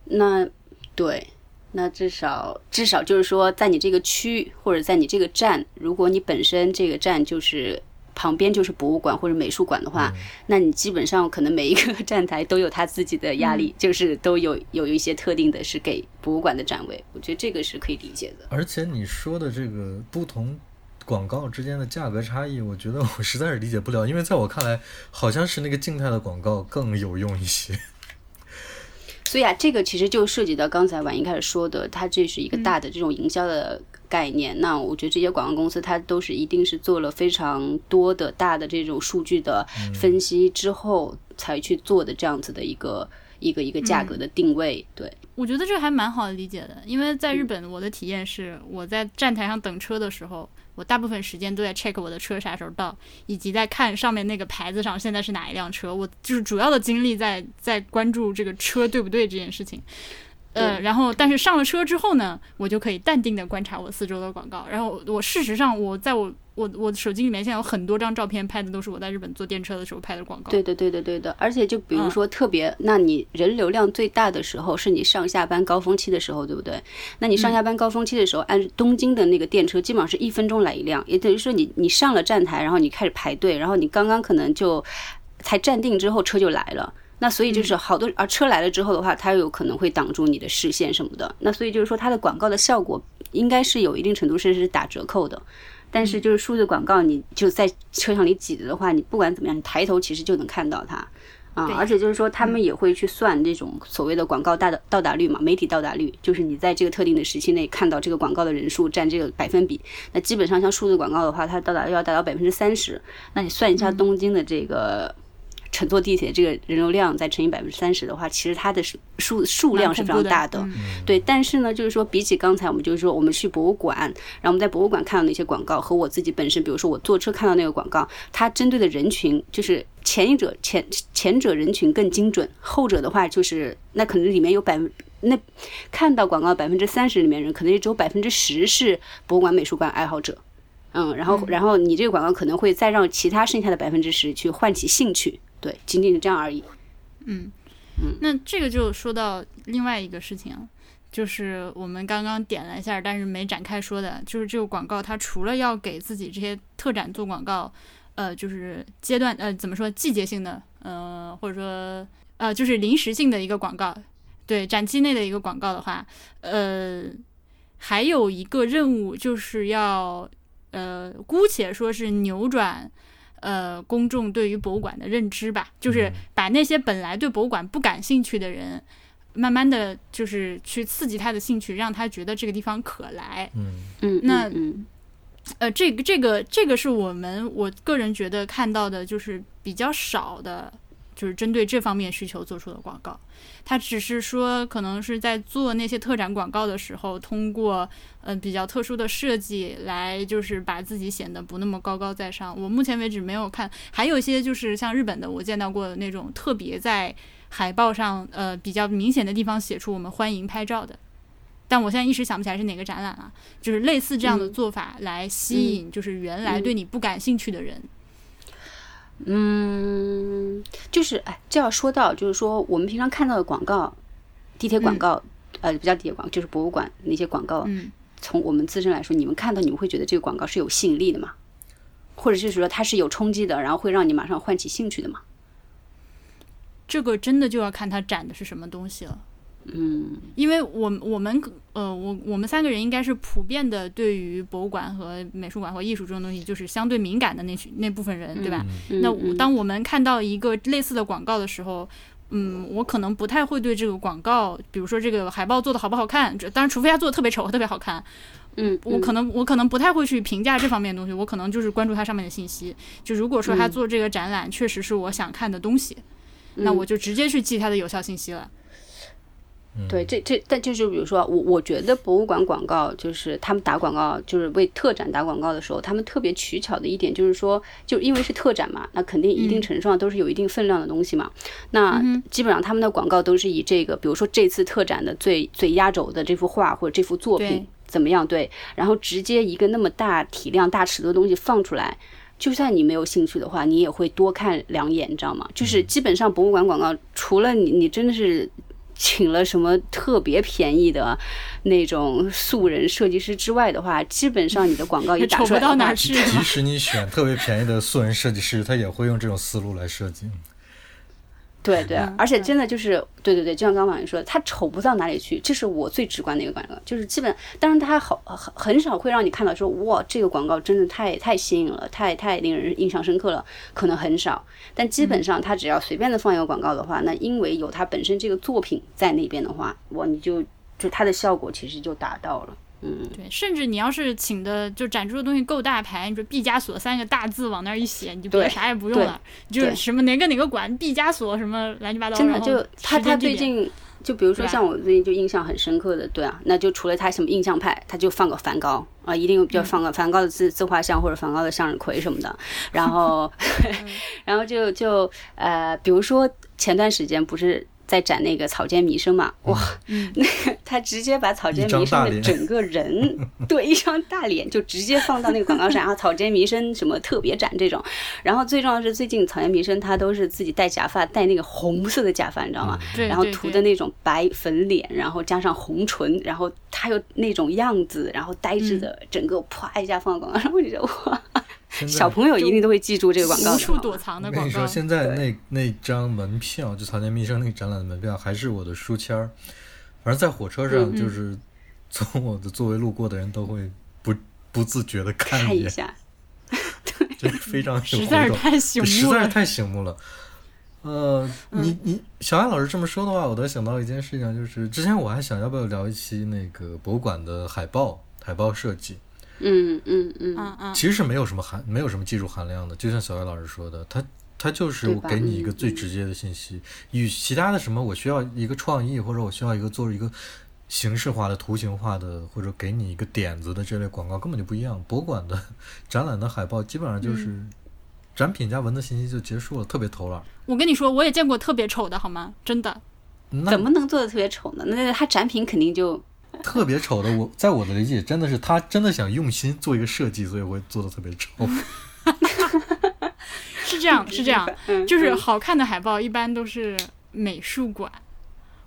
那对，那至少至少就是说，在你这个区或者在你这个站，如果你本身这个站就是旁边就是博物馆或者美术馆的话，那你基本上可能每一个 站台都有它自己的压力，就是都有有一些特定的是给博物馆的展位。我觉得这个是可以理解的。而且你说的这个不同广告之间的价格差异，我觉得我实在是理解不了，因为在我看来，好像是那个静态的广告更有用一些。所以啊，这个其实就涉及到刚才婉莹开始说的，它这是一个大的这种营销的概念。那我觉得这些广告公司，它都是一定是做了非常多的大的这种数据的分析之后，才去做的这样子的一个一个一个价格的定位。对，我觉得这还蛮好理解的，因为在日本，我的体验是我在站台上等车的时候。我大部分时间都在 check 我的车啥时候到，以及在看上面那个牌子上现在是哪一辆车。我就是主要的精力在在关注这个车对不对这件事情。呃，然后但是上了车之后呢，我就可以淡定的观察我四周的广告。然后我事实上我在我我我手机里面现在有很多张照片拍的都是我在日本坐电车的时候拍的广告。对的，对的，对的。而且就比如说特别，那你人流量最大的时候是你上下班高峰期的时候，对不对？那你上下班高峰期的时候，按东京的那个电车，基本上是一分钟来一辆，也等于说你你上了站台，然后你开始排队，然后你刚刚可能就才站定之后车就来了。那所以就是好多啊车来了之后的话，它有可能会挡住你的视线什么的。那所以就是说它的广告的效果应该是有一定程度甚至是打折扣的。但是就是数字广告，你就在车厢里挤着的话，你不管怎么样，你抬头其实就能看到它啊。而且就是说他们也会去算这种所谓的广告大的到达率嘛，媒体到达率，就是你在这个特定的时期内看到这个广告的人数占这个百分比。那基本上像数字广告的话，它到达要达到百分之三十。那你算一下东京的这个。乘坐地铁这个人流量再乘以百分之三十的话，其实它的数数数量是非常大的。对，但是呢，就是说比起刚才我们就是说我们去博物馆，然后我们在博物馆看到那些广告和我自己本身，比如说我坐车看到那个广告，它针对的人群就是前一者前前者人群更精准，后者的话就是那可能里面有百分那看到广告百分之三十里面人，可能也只有百分之十是博物馆美术馆爱好者。嗯，然后然后你这个广告可能会再让其他剩下的百分之十去唤起兴趣。对，仅仅是这样而已。嗯嗯，那这个就说到另外一个事情，就是我们刚刚点了一下，但是没展开说的，就是这个广告它除了要给自己这些特展做广告，呃，就是阶段呃怎么说季节性的，呃或者说呃就是临时性的一个广告，对展期内的一个广告的话，呃还有一个任务就是要呃姑且说是扭转。呃，公众对于博物馆的认知吧，就是把那些本来对博物馆不感兴趣的人，慢慢的就是去刺激他的兴趣，让他觉得这个地方可来。嗯。嗯，那呃，这个这个这个是我们我个人觉得看到的，就是比较少的，就是针对这方面需求做出的广告。他只是说，可能是在做那些特展广告的时候，通过嗯比较特殊的设计来，就是把自己显得不那么高高在上。我目前为止没有看，还有一些就是像日本的，我见到过的那种特别在海报上呃比较明显的地方写出“我们欢迎拍照”的，但我现在一时想不起来是哪个展览了。就是类似这样的做法来吸引，就是原来对你不感兴趣的人。嗯，就是哎，这要说到，就是说我们平常看到的广告，地铁广告，呃，不叫地铁广告，就是博物馆那些广告。嗯，从我们自身来说，你们看到你们会觉得这个广告是有吸引力的吗？或者就是说它是有冲击的，然后会让你马上唤起兴趣的吗？这个真的就要看它展的是什么东西了。嗯，因为我我们呃我我们三个人应该是普遍的对于博物馆和美术馆和艺术这种东西就是相对敏感的那那部分人，对吧？那当我们看到一个类似的广告的时候，嗯，我可能不太会对这个广告，比如说这个海报做的好不好看，当然除非它做的特别丑特别好看，嗯，我可能我可能不太会去评价这方面的东西，我可能就是关注它上面的信息。就如果说他做这个展览确实是我想看的东西，那我就直接去记它的有效信息了。对，这这，但就是比如说，我我觉得博物馆广告就是他们打广告，就是为特展打广告的时候，他们特别取巧的一点就是说，就因为是特展嘛，那肯定一定程度上都是有一定分量的东西嘛。那基本上他们的广告都是以这个，比如说这次特展的最最压轴的这幅画或者这幅作品怎么样？对，然后直接一个那么大体量、大尺度的东西放出来，就算你没有兴趣的话，你也会多看两眼，你知道吗？就是基本上博物馆广告，除了你，你真的是。请了什么特别便宜的那种素人设计师之外的话，基本上你的广告也打 不到哪去。即使你选特别便宜的素人设计师，他也会用这种思路来设计。对对，而且真的就是，对对对，就像刚刚你说的，它丑不到哪里去，这是我最直观的一个感觉，就是基本，当然它好很很少会让你看到说，哇，这个广告真的太太新颖了，太太令人印象深刻了，可能很少，但基本上它只要随便的放一个广告的话，那因为有它本身这个作品在那边的话，哇，你就就它的效果其实就达到了。嗯，对，甚至你要是请的就展出的东西够大牌，你说毕加索三个大字往那儿一写，你就别啥也不用了，就是什么哪个哪个馆毕加索什么乱七八糟。真的就他他最近就比如说像我最近就印象很深刻的，对啊，那就除了他什么印象派，他就放个梵高啊，一定就放个梵高的自自画像或者梵高的向日葵什么的，然后 然后就就呃，比如说前段时间不是。在展那个草间弥生嘛，哇，那个他直接把草间弥生的整个人，对，一张大脸就直接放到那个广告上，然后草间弥生什么特别展这种，然后最重要是最近草间弥生他都是自己戴假发，戴那个红色的假发，你知道吗？对，然后涂的那种白粉脸，然后加上红唇，然后他又那种样子，然后呆滞的整个啪一下放到广告上，我就觉得哇。小朋友一定都会记住这个广告。无处躲藏的广告。我跟你说，现在那那张门票，就草间弥生那个展览的门票，还是我的书签儿。反正在火车上，就是从我的座位路过的人都会不不自觉的看一下。对，非常实在是太醒目了，实在是太醒目了。呃，你你小艾老师这么说的话，我都想到一件事情，就是之前我还想要不要聊一期那个博物馆的海报海报设计。嗯嗯嗯嗯嗯，其实是没有什么含，没有什么技术含量的。就像小艾老师说的，他他就是给你一个最直接的信息，与其他的什么我需要一个创意，或者我需要一个做一个形式化的、图形化的，或者给你一个点子的这类广告根本就不一样。博物馆的展览的海报基本上就是展品加文字信息就结束了，特别偷懒。我跟你说，我也见过特别丑的，好吗？真的？怎么能做的特别丑呢？那他展品肯定就。特别丑的，我在我的理解真的是他真的想用心做一个设计，所以会做的特别丑。是这样，是这样，就是好看的海报一般都是美术馆，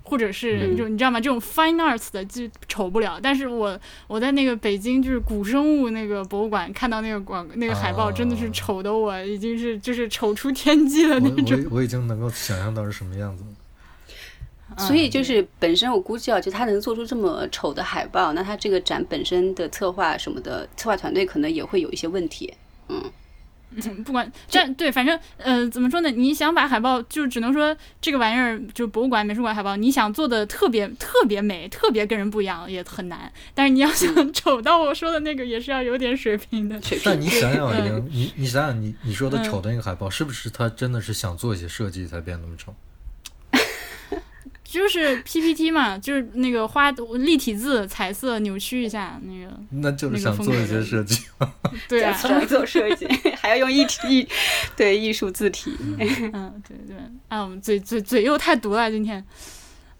或者是就你知道吗？这种 fine arts 的就丑不了。但是我我在那个北京就是古生物那个博物馆看到那个广那个海报，真的是丑的我已经是就是丑出天际的那种。我我已经能够想象到是什么样子了。所以就是本身我估计啊，就他能做出这么丑的海报，那他这个展本身的策划什么的，策划团队可能也会有一些问题。嗯，不管这对，反正呃，怎么说呢？你想把海报，就只能说这个玩意儿，就博物馆、美术馆海报，你想做的特别特别美，特别跟人不一样，也很难。但是你要想丑到我说的那个，也是要有点水平的。但你想想，你你想想，你你说的丑的那个海报，是不是他真的是想做一些设计才变那么丑？就是 PPT 嘛，就是那个花立体字、彩色扭曲一下那个。那就是想做一些设计。对啊，想做设计 还要用艺艺，对艺术字体。嗯，对对。啊，我们嘴嘴嘴又太毒了今天。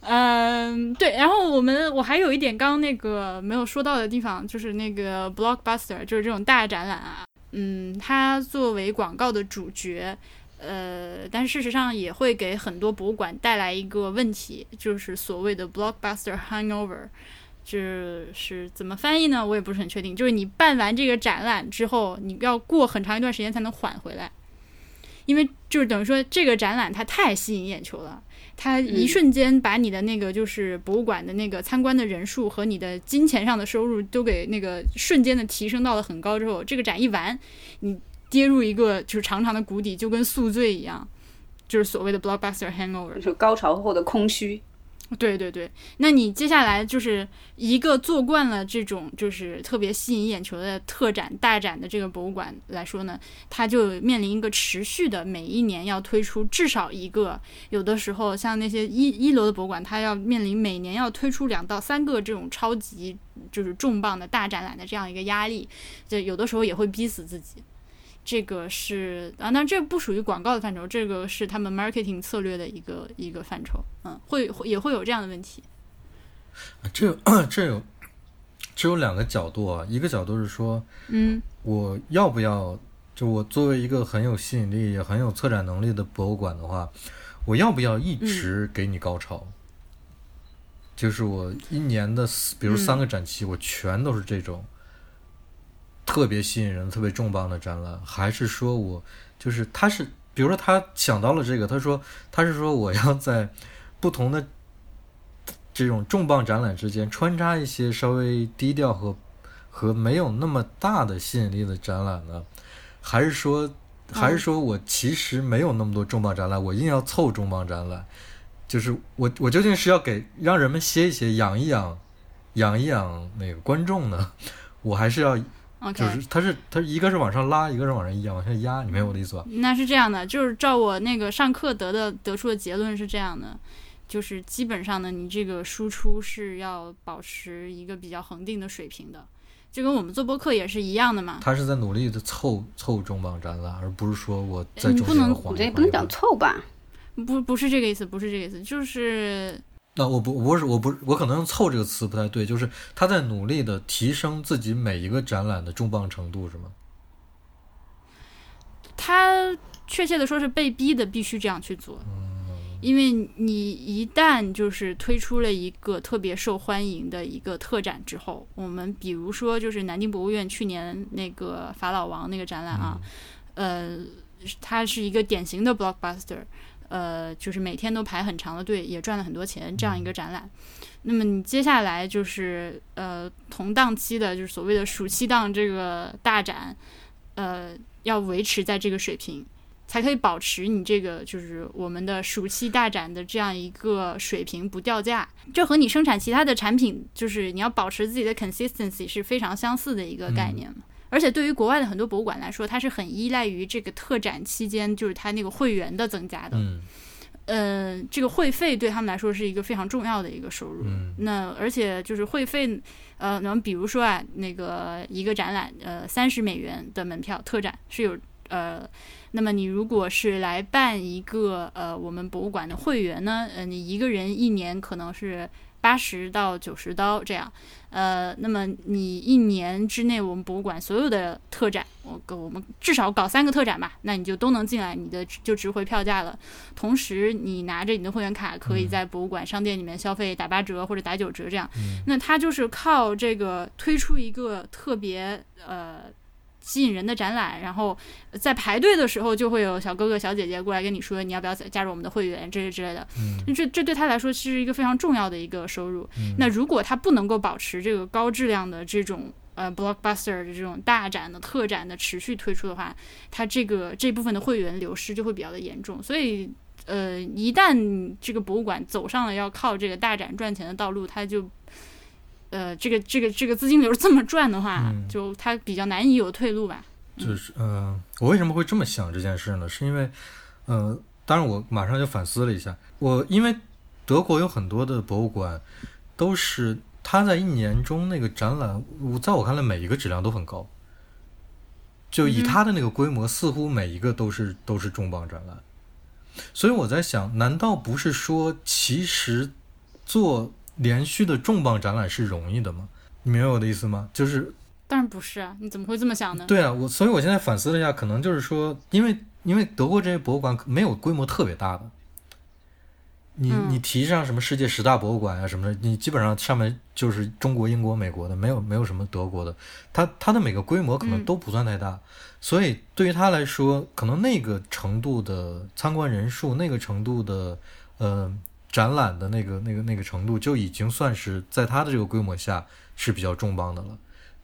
嗯，对。然后我们我还有一点刚刚那个没有说到的地方，就是那个 Blockbuster，就是这种大展览啊。嗯，它作为广告的主角。呃，但事实上也会给很多博物馆带来一个问题，就是所谓的 blockbuster hangover，就是怎么翻译呢？我也不是很确定。就是你办完这个展览之后，你要过很长一段时间才能缓回来，因为就是等于说这个展览它太吸引眼球了，它一瞬间把你的那个就是博物馆的那个参观的人数和你的金钱上的收入都给那个瞬间的提升到了很高之后，这个展一完，你。跌入一个就是长长的谷底，就跟宿醉一样，就是所谓的 blockbuster hangover，就高潮后的空虚。对对对，那你接下来就是一个做惯了这种就是特别吸引眼球的特展大展的这个博物馆来说呢，它就面临一个持续的每一年要推出至少一个，有的时候像那些一一楼的博物馆，它要面临每年要推出两到三个这种超级就是重磅的大展览的这样一个压力，就有的时候也会逼死自己。这个是啊，那这不属于广告的范畴，这个是他们 marketing 策略的一个一个范畴，嗯，会会也会有这样的问题。这有这有这有两个角度啊，一个角度是说，嗯，我要不要就我作为一个很有吸引力也很有策展能力的博物馆的话，我要不要一直给你高潮？就是我一年的，比如三个展期，我全都是这种。特别吸引人、特别重磅的展览，还是说我就是他是，比如说他想到了这个，他说他是说我要在不同的这种重磅展览之间穿插一些稍微低调和和没有那么大的吸引力的展览呢？还是说还是说我其实没有那么多重磅展览，我硬要凑重磅展览？就是我我究竟是要给让人们歇一歇、养一养、养一养那个观众呢？我还是要？就是它是它一个是往上拉，一个是往上压，往下压，你明白我的意思吧？那是这样的，就是照我那个上课得的得出的结论是这样的，就是基本上呢，你这个输出是要保持一个比较恒定的水平的，就跟我们做播客也是一样的嘛。他是在努力的凑凑重磅展览，而不是说我在中间晃。你不能讲凑吧？不不是这个意思，不是这个意思，就是。那我不不是我不我可能用“凑”这个词不太对，就是他在努力的提升自己每一个展览的重磅程度，是吗？他确切的说是被逼的，必须这样去做。因为你一旦就是推出了一个特别受欢迎的一个特展之后，我们比如说就是南京博物院去年那个法老王那个展览啊，呃，它是一个典型的 blockbuster。呃，就是每天都排很长的队，也赚了很多钱，这样一个展览。那么你接下来就是呃同档期的，就是所谓的暑期档这个大展，呃，要维持在这个水平，才可以保持你这个就是我们的暑期大展的这样一个水平不掉价。这和你生产其他的产品，就是你要保持自己的 consistency 是非常相似的一个概念嘛。而且对于国外的很多博物馆来说，它是很依赖于这个特展期间，就是它那个会员的增加的。嗯，呃，这个会费对他们来说是一个非常重要的一个收入。嗯，那而且就是会费，呃，那么比如说啊，那个一个展览，呃，三十美元的门票特展是有，呃，那么你如果是来办一个呃我们博物馆的会员呢，呃，你一个人一年可能是。八十到九十刀这样，呃，那么你一年之内我们博物馆所有的特展，我我们至少搞三个特展吧，那你就都能进来，你的就值回票价了。同时，你拿着你的会员卡，可以在博物馆商店里面消费打八折或者打九折这样。那它就是靠这个推出一个特别呃。吸引人的展览，然后在排队的时候就会有小哥哥小姐姐过来跟你说你要不要加入我们的会员这些之类的。嗯，这这对他来说是一个非常重要的一个收入。那如果他不能够保持这个高质量的这种呃 blockbuster 的这种大展的特展的持续推出的话，他这个这部分的会员流失就会比较的严重。所以呃，一旦这个博物馆走上了要靠这个大展赚钱的道路，他就。呃，这个这个这个资金流这么转的话，就它比较难以有退路吧。就是，嗯，我为什么会这么想这件事呢？是因为，呃，当然我马上就反思了一下，我因为德国有很多的博物馆，都是它在一年中那个展览，我在我看来每一个质量都很高，就以它的那个规模，似乎每一个都是都是重磅展览。所以我在想，难道不是说，其实做。连续的重磅展览是容易的吗？你明白我的意思吗？就是，当然不是啊！你怎么会这么想呢？对啊，我所以我现在反思了一下，可能就是说，因为因为德国这些博物馆没有规模特别大的，你你提上什么世界十大博物馆啊什么的，你基本上上面就是中国、英国、美国的，没有没有什么德国的，它它的每个规模可能都不算太大，所以对于他来说，可能那个程度的参观人数，那个程度的，呃。展览的那个、那个、那个程度就已经算是在它的这个规模下是比较重磅的了。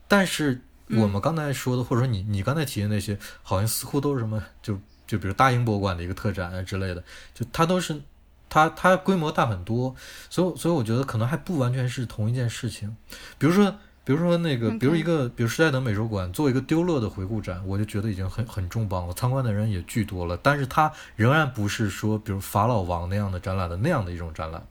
但是我们刚才说的，或者说你你刚才提的那些，好像似乎都是什么，就就比如大英博物馆的一个特展啊之类的，就它都是它它规模大很多，所以所以我觉得可能还不完全是同一件事情。比如说，比如说那个，比如一个，比如时代等美术馆做一个丢勒的回顾展，我就觉得已经很很重磅了，参观的人也巨多了，但是它仍然不是说，比如法老王那样的展览的那样的一种展览。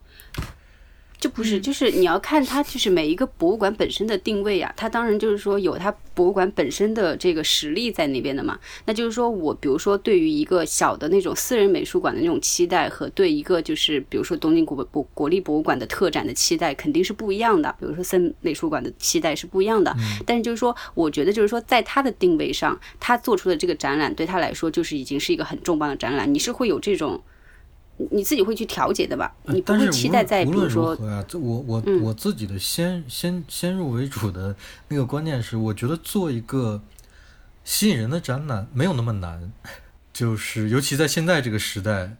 就不是，就是你要看它，就是每一个博物馆本身的定位啊，它当然就是说有它博物馆本身的这个实力在那边的嘛。那就是说我比如说对于一个小的那种私人美术馆的那种期待，和对一个就是比如说东京国博国立博物馆的特展的期待肯定是不一样的。比如说森美术馆的期待是不一样的。但是就是说，我觉得就是说，在它的定位上，它做出的这个展览对他来说就是已经是一个很重磅的展览。你是会有这种。你自己会去调节的吧？你不会期待在比如说，这我我我自己的先先先入为主的那个观念是，我觉得做一个吸引人的展览没有那么难，就是尤其在现在这个时代。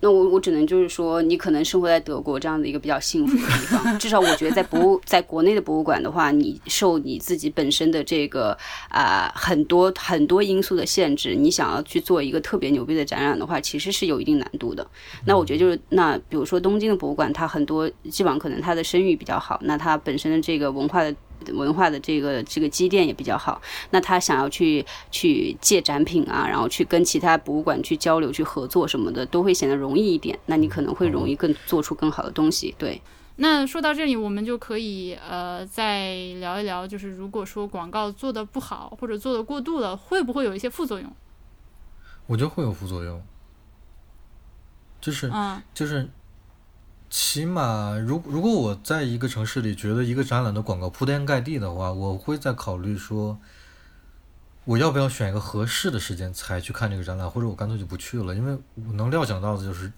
那我我只能就是说，你可能生活在德国这样的一个比较幸福的地方，至少我觉得在博物在国内的博物馆的话，你受你自己本身的这个啊很多很多因素的限制，你想要去做一个特别牛逼的展览的话，其实是有一定难度的。那我觉得就是那比如说东京的博物馆，它很多基本上可能它的声誉比较好，那它本身的这个文化的。文化的这个这个积淀也比较好，那他想要去去借展品啊，然后去跟其他博物馆去交流、去合作什么的，都会显得容易一点。那你可能会容易更做出更好的东西。对，那说到这里，我们就可以呃再聊一聊，就是如果说广告做的不好或者做的过度了，会不会有一些副作用？我觉得会有副作用，就是嗯，就是。起码，如如果我在一个城市里觉得一个展览的广告铺天盖地的话，我会在考虑说，我要不要选一个合适的时间才去看这个展览，或者我干脆就不去了，因为我能料想到的就是。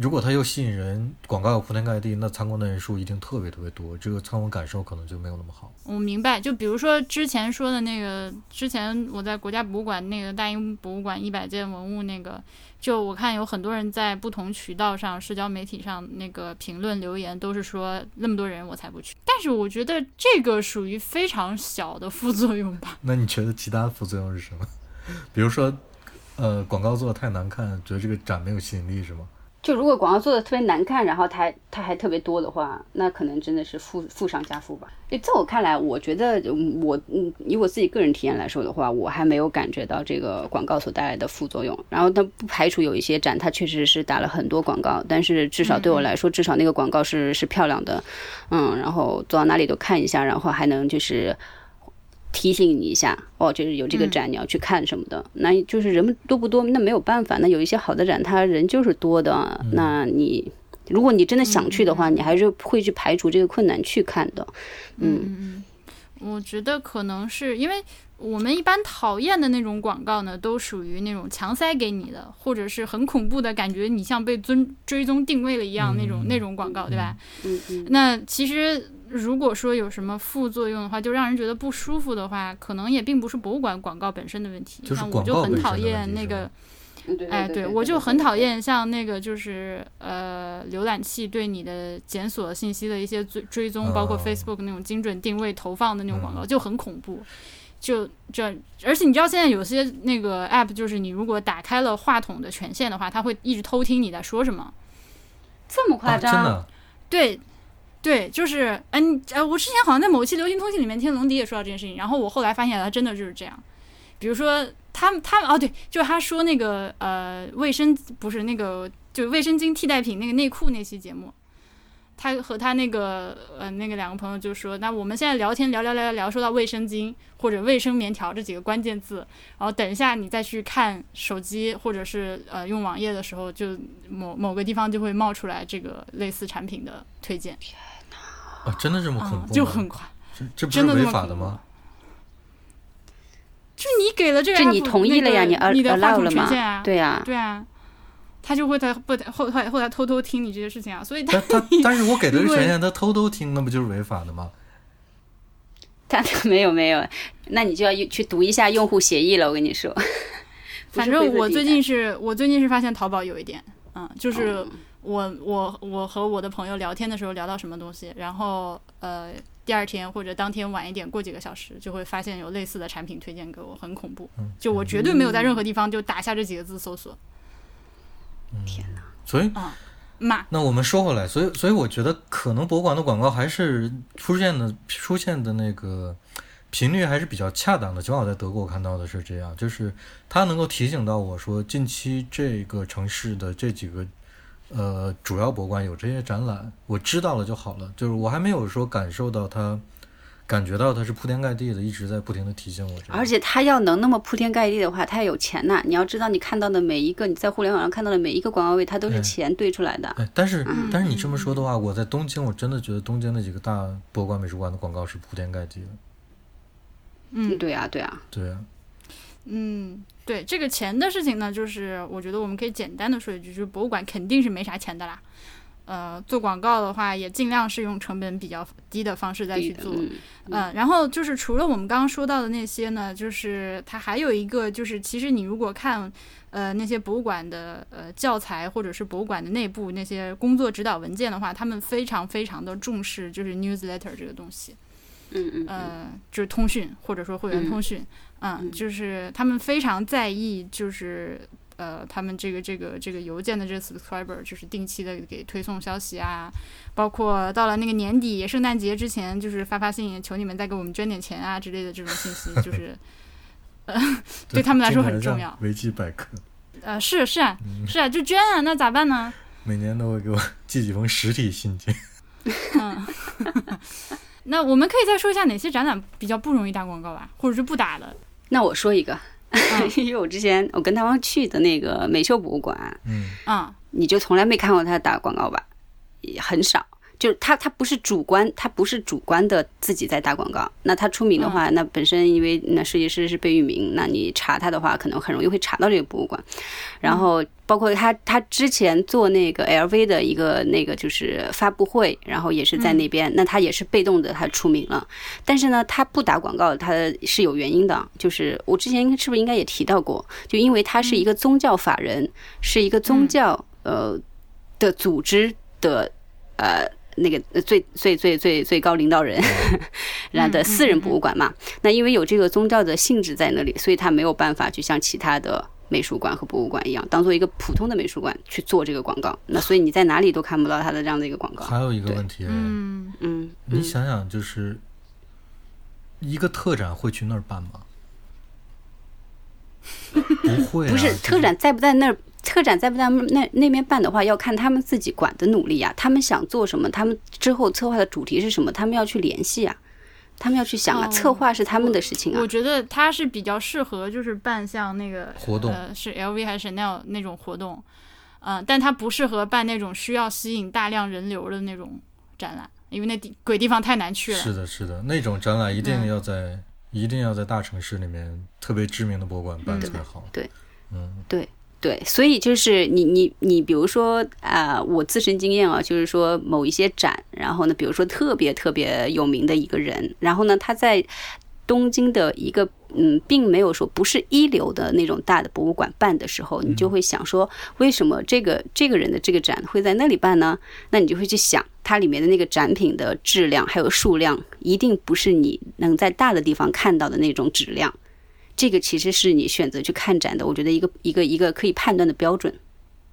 如果它又吸引人，广告又铺天盖地，那参观的人数一定特别特别多，这个参观感受可能就没有那么好。我明白，就比如说之前说的那个，之前我在国家博物馆那个大英博物馆一百件文物那个，就我看有很多人在不同渠道上、社交媒体上那个评论留言，都是说那么多人我才不去。但是我觉得这个属于非常小的副作用吧。那你觉得其他副作用是什么？比如说，呃，广告做的太难看，觉得这个展没有吸引力，是吗？就如果广告做的特别难看，然后它它还特别多的话，那可能真的是负负上加负吧。在我看来，我觉得我嗯以我自己个人体验来说的话，我还没有感觉到这个广告所带来的副作用。然后它不排除有一些展，它确实是打了很多广告，但是至少对我来说，至少那个广告是是漂亮的，嗯，然后走到哪里都看一下，然后还能就是。提醒你一下哦，就是有这个展你要去看什么的，那就是人们多不多？那没有办法，那有一些好的展，他人就是多的。那你如果你真的想去的话，你还是会去排除这个困难去看的。嗯嗯，我觉得可能是因为我们一般讨厌的那种广告呢，都属于那种强塞给你的，或者是很恐怖的感觉，你像被追追踪定位了一样那种那种广告，对吧？嗯嗯。那其实。如果说有什么副作用的话，就让人觉得不舒服的话，可能也并不是博物馆广告本身的问题。像我就很讨厌那个，哎，对，我就很讨厌像那个就是呃，浏览器对你的检索信息的一些追追踪，包括 Facebook 那种精准定位投放的那种广告，就很恐怖。就这，而且你知道现在有些那个 App，就是你如果打开了话筒的权限的话，它会一直偷听你在说什么。这么夸张？对。对，就是嗯呃，我之前好像在某期流行通信里面听龙迪也说到这件事情，然后我后来发现他真的就是这样。比如说，他他哦对，就是他说那个呃卫生不是那个就卫生巾替代品那个内裤那期节目，他和他那个呃那个两个朋友就说，那我们现在聊天聊聊聊聊说到卫生巾或者卫生棉条这几个关键字，然后等一下你再去看手机或者是呃用网页的时候，就某某个地方就会冒出来这个类似产品的推荐。啊，真的这么恐怖？就很快，这这不是违法的吗？就你给了这个，你同意了呀？你你的话筒权限啊？对呀，对啊，他就会在不后后后来偷偷听你这些事情啊，所以他他 但是我给的权限，他偷偷听，那不就是违法的吗？他没有没有，那你就要去读一下用户协议了。我跟你说，反正我最近是我最近是发现淘宝有一点，嗯，就是。我我我和我的朋友聊天的时候聊到什么东西，然后呃第二天或者当天晚一点过几个小时就会发现有类似的产品推荐给我，很恐怖。就我绝对没有在任何地方就打下这几个字搜索。天哪！所以啊。那我们说回来，所以所以我觉得可能博物馆的广告还是出现的出现的那个频率还是比较恰当的。起码我在德国看到的是这样，就是它能够提醒到我说，近期这个城市的这几个呃主要博物馆有这些展览，我知道了就好了。就是我还没有说感受到它。感觉到它是铺天盖地的，一直在不停的提醒我。而且它要能那么铺天盖地的话，它要有钱呐。你要知道，你看到的每一个你在互联网上看到的每一个广告位，它都是钱堆出来的。哎，但是但是你这么说的话，我在东京，我真的觉得东京那几个大博物馆、美术馆的广告是铺天盖地的。嗯，对啊，对啊，对啊。嗯，对这个钱的事情呢，就是我觉得我们可以简单的说一句，就是博物馆肯定是没啥钱的啦。呃，做广告的话，也尽量是用成本比较低的方式再去做。嗯，然后就是除了我们刚刚说到的那些呢，就是它还有一个，就是其实你如果看呃那些博物馆的呃教材，或者是博物馆的内部那些工作指导文件的话，他们非常非常的重视就是 newsletter 这个东西。嗯嗯。呃，就是通讯或者说会员通讯，嗯，就是他们非常在意就是。呃，他们这个这个这个邮件的这个 subscriber 就是定期的给推送消息啊，包括到了那个年底圣诞节之前，就是发发信求你们再给我们捐点钱啊之类的这种信息，就是 呃，对他们来说很重要。维基百科。呃，是是啊，是啊，就捐啊，那咋办呢？每年都会给我寄几封实体信件。嗯，那我们可以再说一下哪些展览比较不容易打广告吧，或者是不打的？那我说一个。因为我之前我跟他们去的那个美秀博物馆，嗯啊，你就从来没看过他打广告吧？也很少。就是他，他不是主观，他不是主观的自己在打广告。那他出名的话，那本身因为那设计师是贝聿铭，那你查他的话，可能很容易会查到这个博物馆。然后包括他，他之前做那个 LV 的一个那个就是发布会，然后也是在那边，那他也是被动的，他出名了。但是呢，他不打广告，他是有原因的。就是我之前是不是应该也提到过？就因为他是一个宗教法人，是一个宗教呃的组织的呃。那个最最最最最高领导人，然后的私人博物馆嘛，那因为有这个宗教的性质在那里，所以他没有办法去像其他的美术馆和博物馆一样，当做一个普通的美术馆去做这个广告。那所以你在哪里都看不到他的这样的一个广告。还有一个问题，嗯嗯，你想想，就是一个特展会去那儿办吗？不会，不是特展在不在那儿？特展在不在那那边办的话，要看他们自己管的努力呀。他们想做什么，他们之后策划的主题是什么，他们要去联系啊，他们要去想啊。策划是他们的事情啊。我觉得他是比较适合，就是办像那个活动，呃，是 LV 还是 Chanel 那种活动，嗯，但他不适合办那种需要吸引大量人流的那种展览，因为那地鬼地方太难去了。是的，是的，那种展览一定要在一定要在大城市里面特别知名的博物馆办才好。对，嗯，对。对，所以就是你你你，比如说啊，我自身经验啊，就是说某一些展，然后呢，比如说特别特别有名的一个人，然后呢，他在东京的一个嗯，并没有说不是一流的那种大的博物馆办的时候，你就会想说，为什么这个这个人的这个展会在那里办呢？那你就会去想，它里面的那个展品的质量还有数量，一定不是你能在大的地方看到的那种质量。这个其实是你选择去看展的，我觉得一个一个一个可以判断的标准。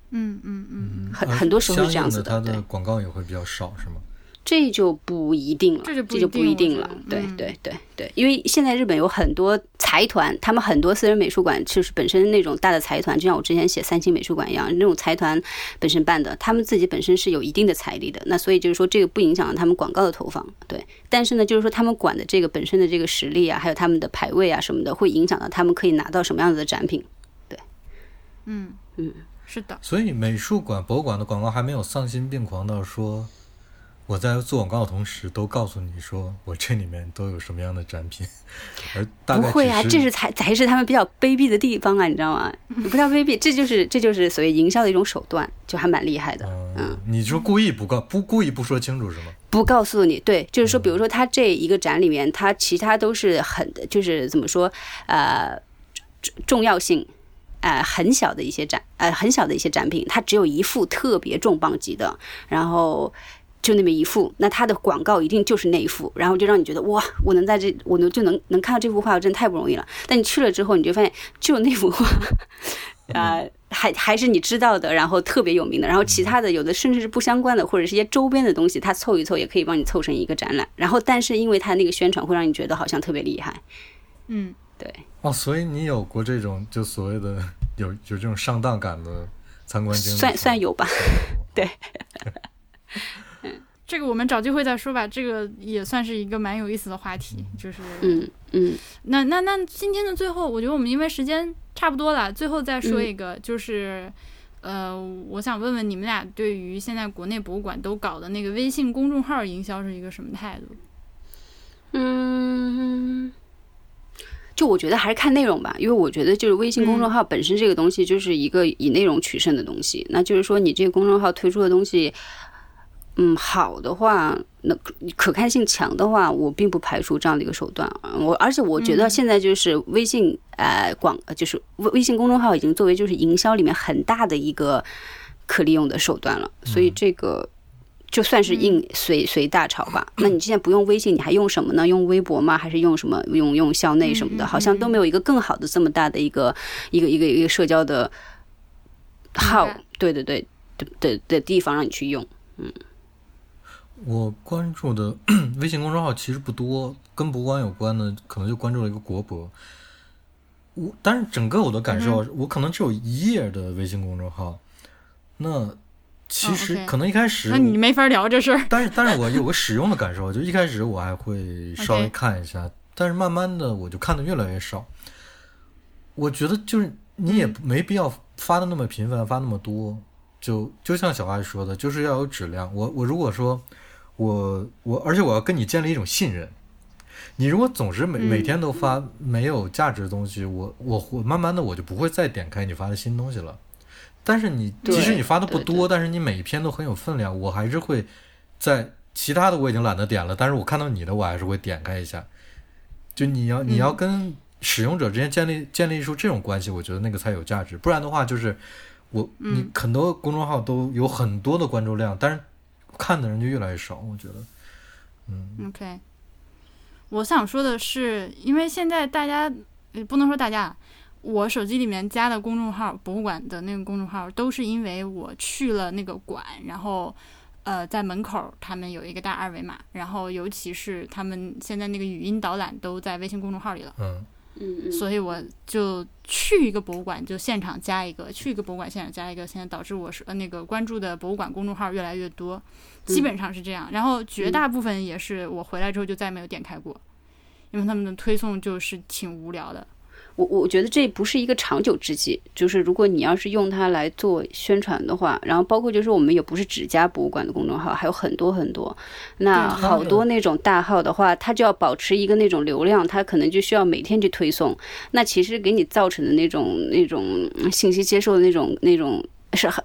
嗯嗯嗯嗯，很很多时候是这样子的。它的广告也会比较少，是吗？这就不一定了，这就不一定了。对对对对，因为现在日本有很多财团，他们很多私人美术馆就是本身那种大的财团，就像我之前写三星美术馆一样，那种财团本身办的，他们自己本身是有一定的财力的。那所以就是说，这个不影响他们广告的投放。对，但是呢，就是说他们管的这个本身的这个实力啊，还有他们的排位啊什么的，会影响到他们可以拿到什么样子的展品。对，嗯嗯，是的。所以美术馆、博物馆的广告还没有丧心病狂到说。我在做广告的同时，都告诉你说我这里面都有什么样的展品，而大不会啊，这是才才是他们比较卑鄙的地方啊，你知道吗？不叫卑鄙，这就是这就是所谓营销的一种手段，就还蛮厉害的。嗯，你说故意不告不故意不说清楚是吗？不告诉你，对，就是说，比如说他这一个展里面，他其他都是很就是怎么说呃重要性呃很小的一些展呃很小的一些展品，它只有一幅特别重磅级的，然后。就那么一幅，那它的广告一定就是那一幅，然后就让你觉得哇，我能在这，我能就能能看到这幅画，我真的太不容易了。但你去了之后，你就发现就那幅画，啊，还还是你知道的，然后特别有名的，然后其他的有的甚至是不相关的，或者是一些周边的东西，它凑一凑也可以帮你凑成一个展览。然后，但是因为它那个宣传会让你觉得好像特别厉害，嗯，对。哦，所以你有过这种就所谓的有有这种上当感的参观经历？算算有吧，对。这个我们找机会再说吧，这个也算是一个蛮有意思的话题，就是嗯嗯。那那那今天的最后，我觉得我们因为时间差不多了，最后再说一个，就是呃，我想问问你们俩对于现在国内博物馆都搞的那个微信公众号营销是一个什么态度？嗯，就我觉得还是看内容吧，因为我觉得就是微信公众号本身这个东西就是一个以内容取胜的东西，那就是说你这个公众号推出的东西。嗯，好的话，那可看性强的话，我并不排除这样的一个手段。我而且我觉得现在就是微信，呃，广就是微微信公众号已经作为就是营销里面很大的一个可利用的手段了。所以这个就算是应随随大潮吧。那你现在不用微信，你还用什么呢？用微博吗？还是用什么？用用校内什么的？好像都没有一个更好的这么大的一个一个一个一个社交的号。对对对的的的地方让你去用，嗯。我关注的 微信公众号其实不多，跟博物馆有关的可能就关注了一个国博。我但是整个我的感受，我可能只有一页的微信公众号。那其实可能一开始那你没法聊这事儿。但是但是我有个使用的感受，就一开始我还会稍微看一下，但是慢慢的我就看的越来越少。我觉得就是你也没必要发的那么频繁，发那么多。就就像小爱说的，就是要有质量。我我如果说。我我，而且我要跟你建立一种信任。你如果总是每每天都发没有价值的东西，我我会慢慢的我就不会再点开你发的新东西了。但是你即使你发的不多，但是你每一篇都很有分量，我还是会在其他的我已经懒得点了，但是我看到你的我还是会点开一下。就你要你要跟使用者之间建立建立出这种关系，我觉得那个才有价值。不然的话，就是我你很多公众号都有很多的关注量，但是。看的人就越来越少，我觉得，嗯，OK，我想说的是，因为现在大家也不能说大家，我手机里面加的公众号，博物馆的那个公众号，都是因为我去了那个馆，然后，呃，在门口他们有一个大二维码，然后尤其是他们现在那个语音导览都在微信公众号里了，嗯。嗯，所以我就去一个博物馆，就现场加一个；去一个博物馆，现场加一个。现在导致我是呃那个关注的博物馆公众号越来越多，基本上是这样。然后绝大部分也是我回来之后就再没有点开过，因为他们的推送就是挺无聊的。我我觉得这不是一个长久之计，就是如果你要是用它来做宣传的话，然后包括就是我们也不是只加博物馆的公众号，还有很多很多，那好多那种大号的话，它就要保持一个那种流量，它可能就需要每天去推送，那其实给你造成的那种那种信息接受的那种那种是很。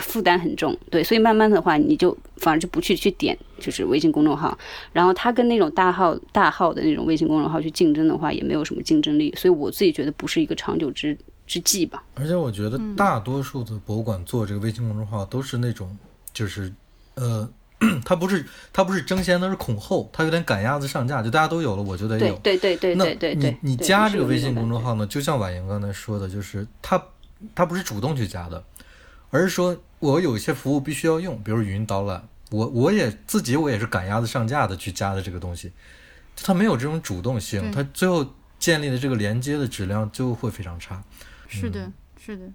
负担很重，对，所以慢慢的话，你就反而就不去去点，就是微信公众号，然后它跟那种大号大号的那种微信公众号去竞争的话，也没有什么竞争力，所以我自己觉得不是一个长久之之计吧。而且我觉得大多数的博物馆做这个微信公众号都是那种，就是呃，它不是它不是争先，它是恐后，它有点赶鸭子上架，就大家都有了，我就得有。对对对对对对。那你你加这个微信公众号呢？就像婉莹刚才说的，就是它它不是主动去加的。而是说，我有一些服务必须要用，比如语音导览，我我也自己我也是赶鸭子上架的去加的这个东西，它没有这种主动性，它最后建立的这个连接的质量就会非常差。是的，是的，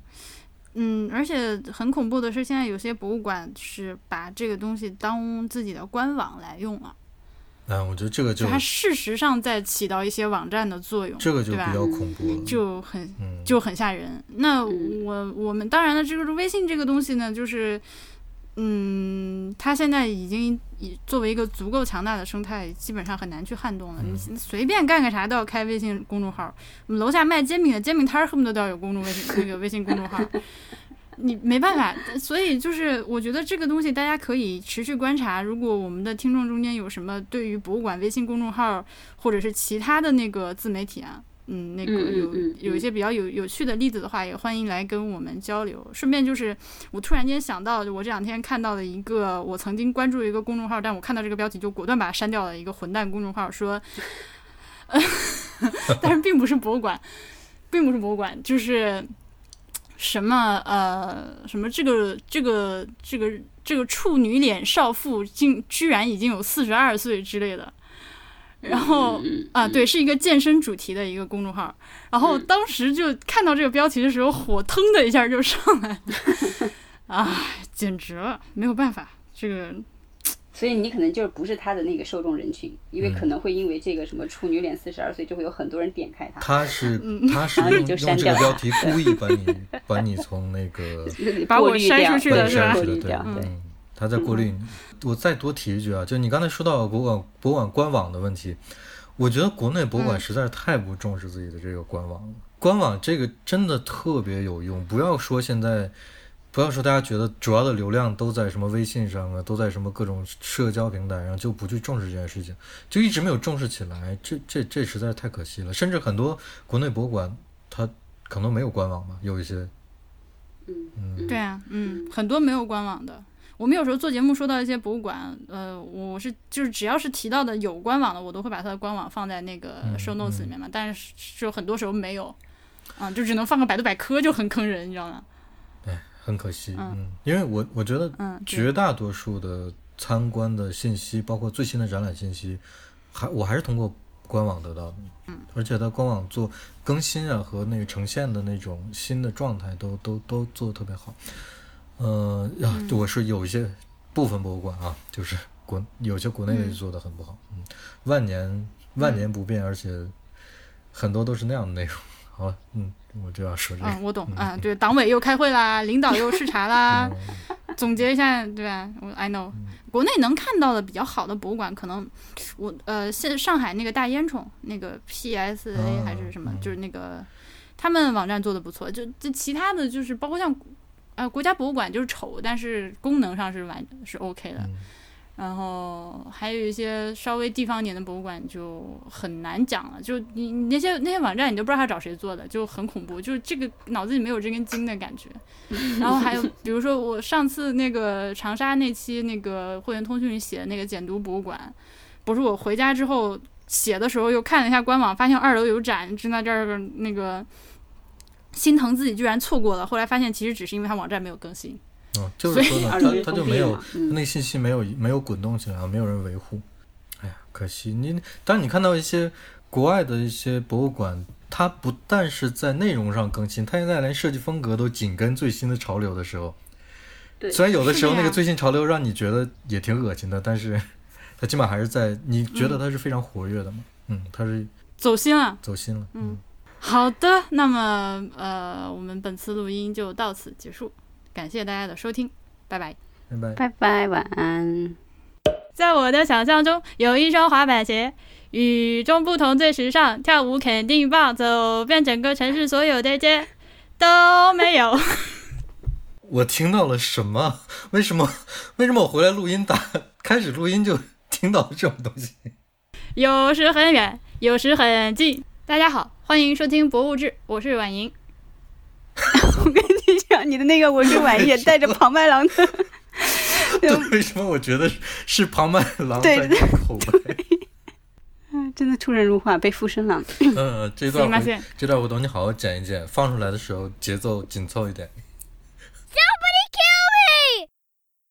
嗯，而且很恐怖的是，现在有些博物馆是把这个东西当自己的官网来用了。嗯，我觉得这个就它事实上在起到一些网站的作用，这个就比较恐怖了，就很就很吓人。那我我们当然了，这个微信这个东西呢，就是嗯，它现在已经以作为一个足够强大的生态，基本上很难去撼动了。你随便干个啥都要开微信公众号，我们楼下卖煎饼的煎饼摊恨不得都要有公众微信那个微信公众号。你没办法，所以就是我觉得这个东西大家可以持续观察。如果我们的听众中间有什么对于博物馆微信公众号或者是其他的那个自媒体啊，嗯，那个有有一些比较有有趣的例子的话，也欢迎来跟我们交流。顺便就是，我突然间想到，我这两天看到的一个我曾经关注一个公众号，但我看到这个标题就果断把它删掉了。一个混蛋公众号说，但是并不是博物馆，并不是博物馆，就是。什么呃什么这个这个这个这个处女脸少妇竟居然已经有四十二岁之类的。然后啊，对，是一个健身主题的一个公众号。然后当时就看到这个标题的时候，火腾的一下就上来了，啊，简直了，没有办法，这个。所以你可能就是不是他的那个受众人群，因为可能会因为这个什么处女脸四十二岁，就会有很多人点开他。他是他是用用这个标题 故意把你把你从那个 把我筛出去的是吧？对，嗯，他在过滤。我再多提一句啊，就你刚才说到博物馆博物馆官网的问题，我觉得国内博物馆实在是太不重视自己的这个官网了。官网这个真的特别有用，不要说现在。不要说大家觉得主要的流量都在什么微信上啊，都在什么各种社交平台上，就不去重视这件事情，就一直没有重视起来。这这这实在是太可惜了。甚至很多国内博物馆，它可能没有官网嘛，有一些。嗯，对啊，嗯，很多没有官网的。我们有时候做节目说到一些博物馆，呃，我是就是只要是提到的有官网的，我都会把它的官网放在那个 show notes 里面嘛。但是就很多时候没有，啊，就只能放个百度百科，就很坑人，你知道吗？很可惜，嗯，因为我我觉得绝大多数的参观的信息，包括最新的展览信息，还我还是通过官网得到的，嗯，而且它官网做更新啊和那个呈现的那种新的状态都都都做的特别好，呃，我是有一些部分博物馆啊，就是国有些国内的做的很不好，嗯，万年万年不变，而且很多都是那样的内容，好，嗯。我就要说这个，嗯，我懂，嗯，对，党委又开会啦，领导又视察啦，总结一下，对吧？我 I know，国内能看到的比较好的博物馆，可能我呃，现上海那个大烟囱那个 PSA 还是什么，就是那个他们网站做的不错，就这其他的就是包括像呃国家博物馆就是丑，但是功能上是完是 OK 的。然后还有一些稍微地方一点的博物馆就很难讲了，就你你那些那些网站你都不知道他找谁做的，就很恐怖，就是这个脑子里没有这根筋的感觉。然后还有比如说我上次那个长沙那期那个会员通讯里写的那个简读博物馆，不是我回家之后写的时候又看了一下官网，发现二楼有展，正在这儿那个心疼自己居然错过了，后来发现其实只是因为他网站没有更新。嗯，就是说呢，他他就没有那信息没有没有滚动起来，没有人维护。哎呀，可惜你当你看到一些国外的一些博物馆，它不但是在内容上更新，它现在连设计风格都紧跟最新的潮流的时候，对，虽然有的时候那个最新潮流让你觉得也挺恶心的，但是 它起码还是在你觉得它是非常活跃的嘛。嗯，它是走心了，走心了。嗯，好的，那么呃，我们本次录音就到此结束。感谢大家的收听，拜拜，拜拜，拜拜，晚安。在我的想象中，有一双滑板鞋，与众不同，最时尚，跳舞肯定棒，走遍整个城市所有的街都没有。我听到了什么？为什么？为什么我回来录音打开始录音就听到了这种东西？有时很远，有时很近。大家好，欢迎收听《博物志》，我是婉莹。你的那个文具玩意 带着庞麦郎的，为什么我觉得是庞麦郎在口白？嗯，真的出神入化，被附身了。嗯，这段这段我等你好好剪一剪，放出来的时候节奏紧凑一点。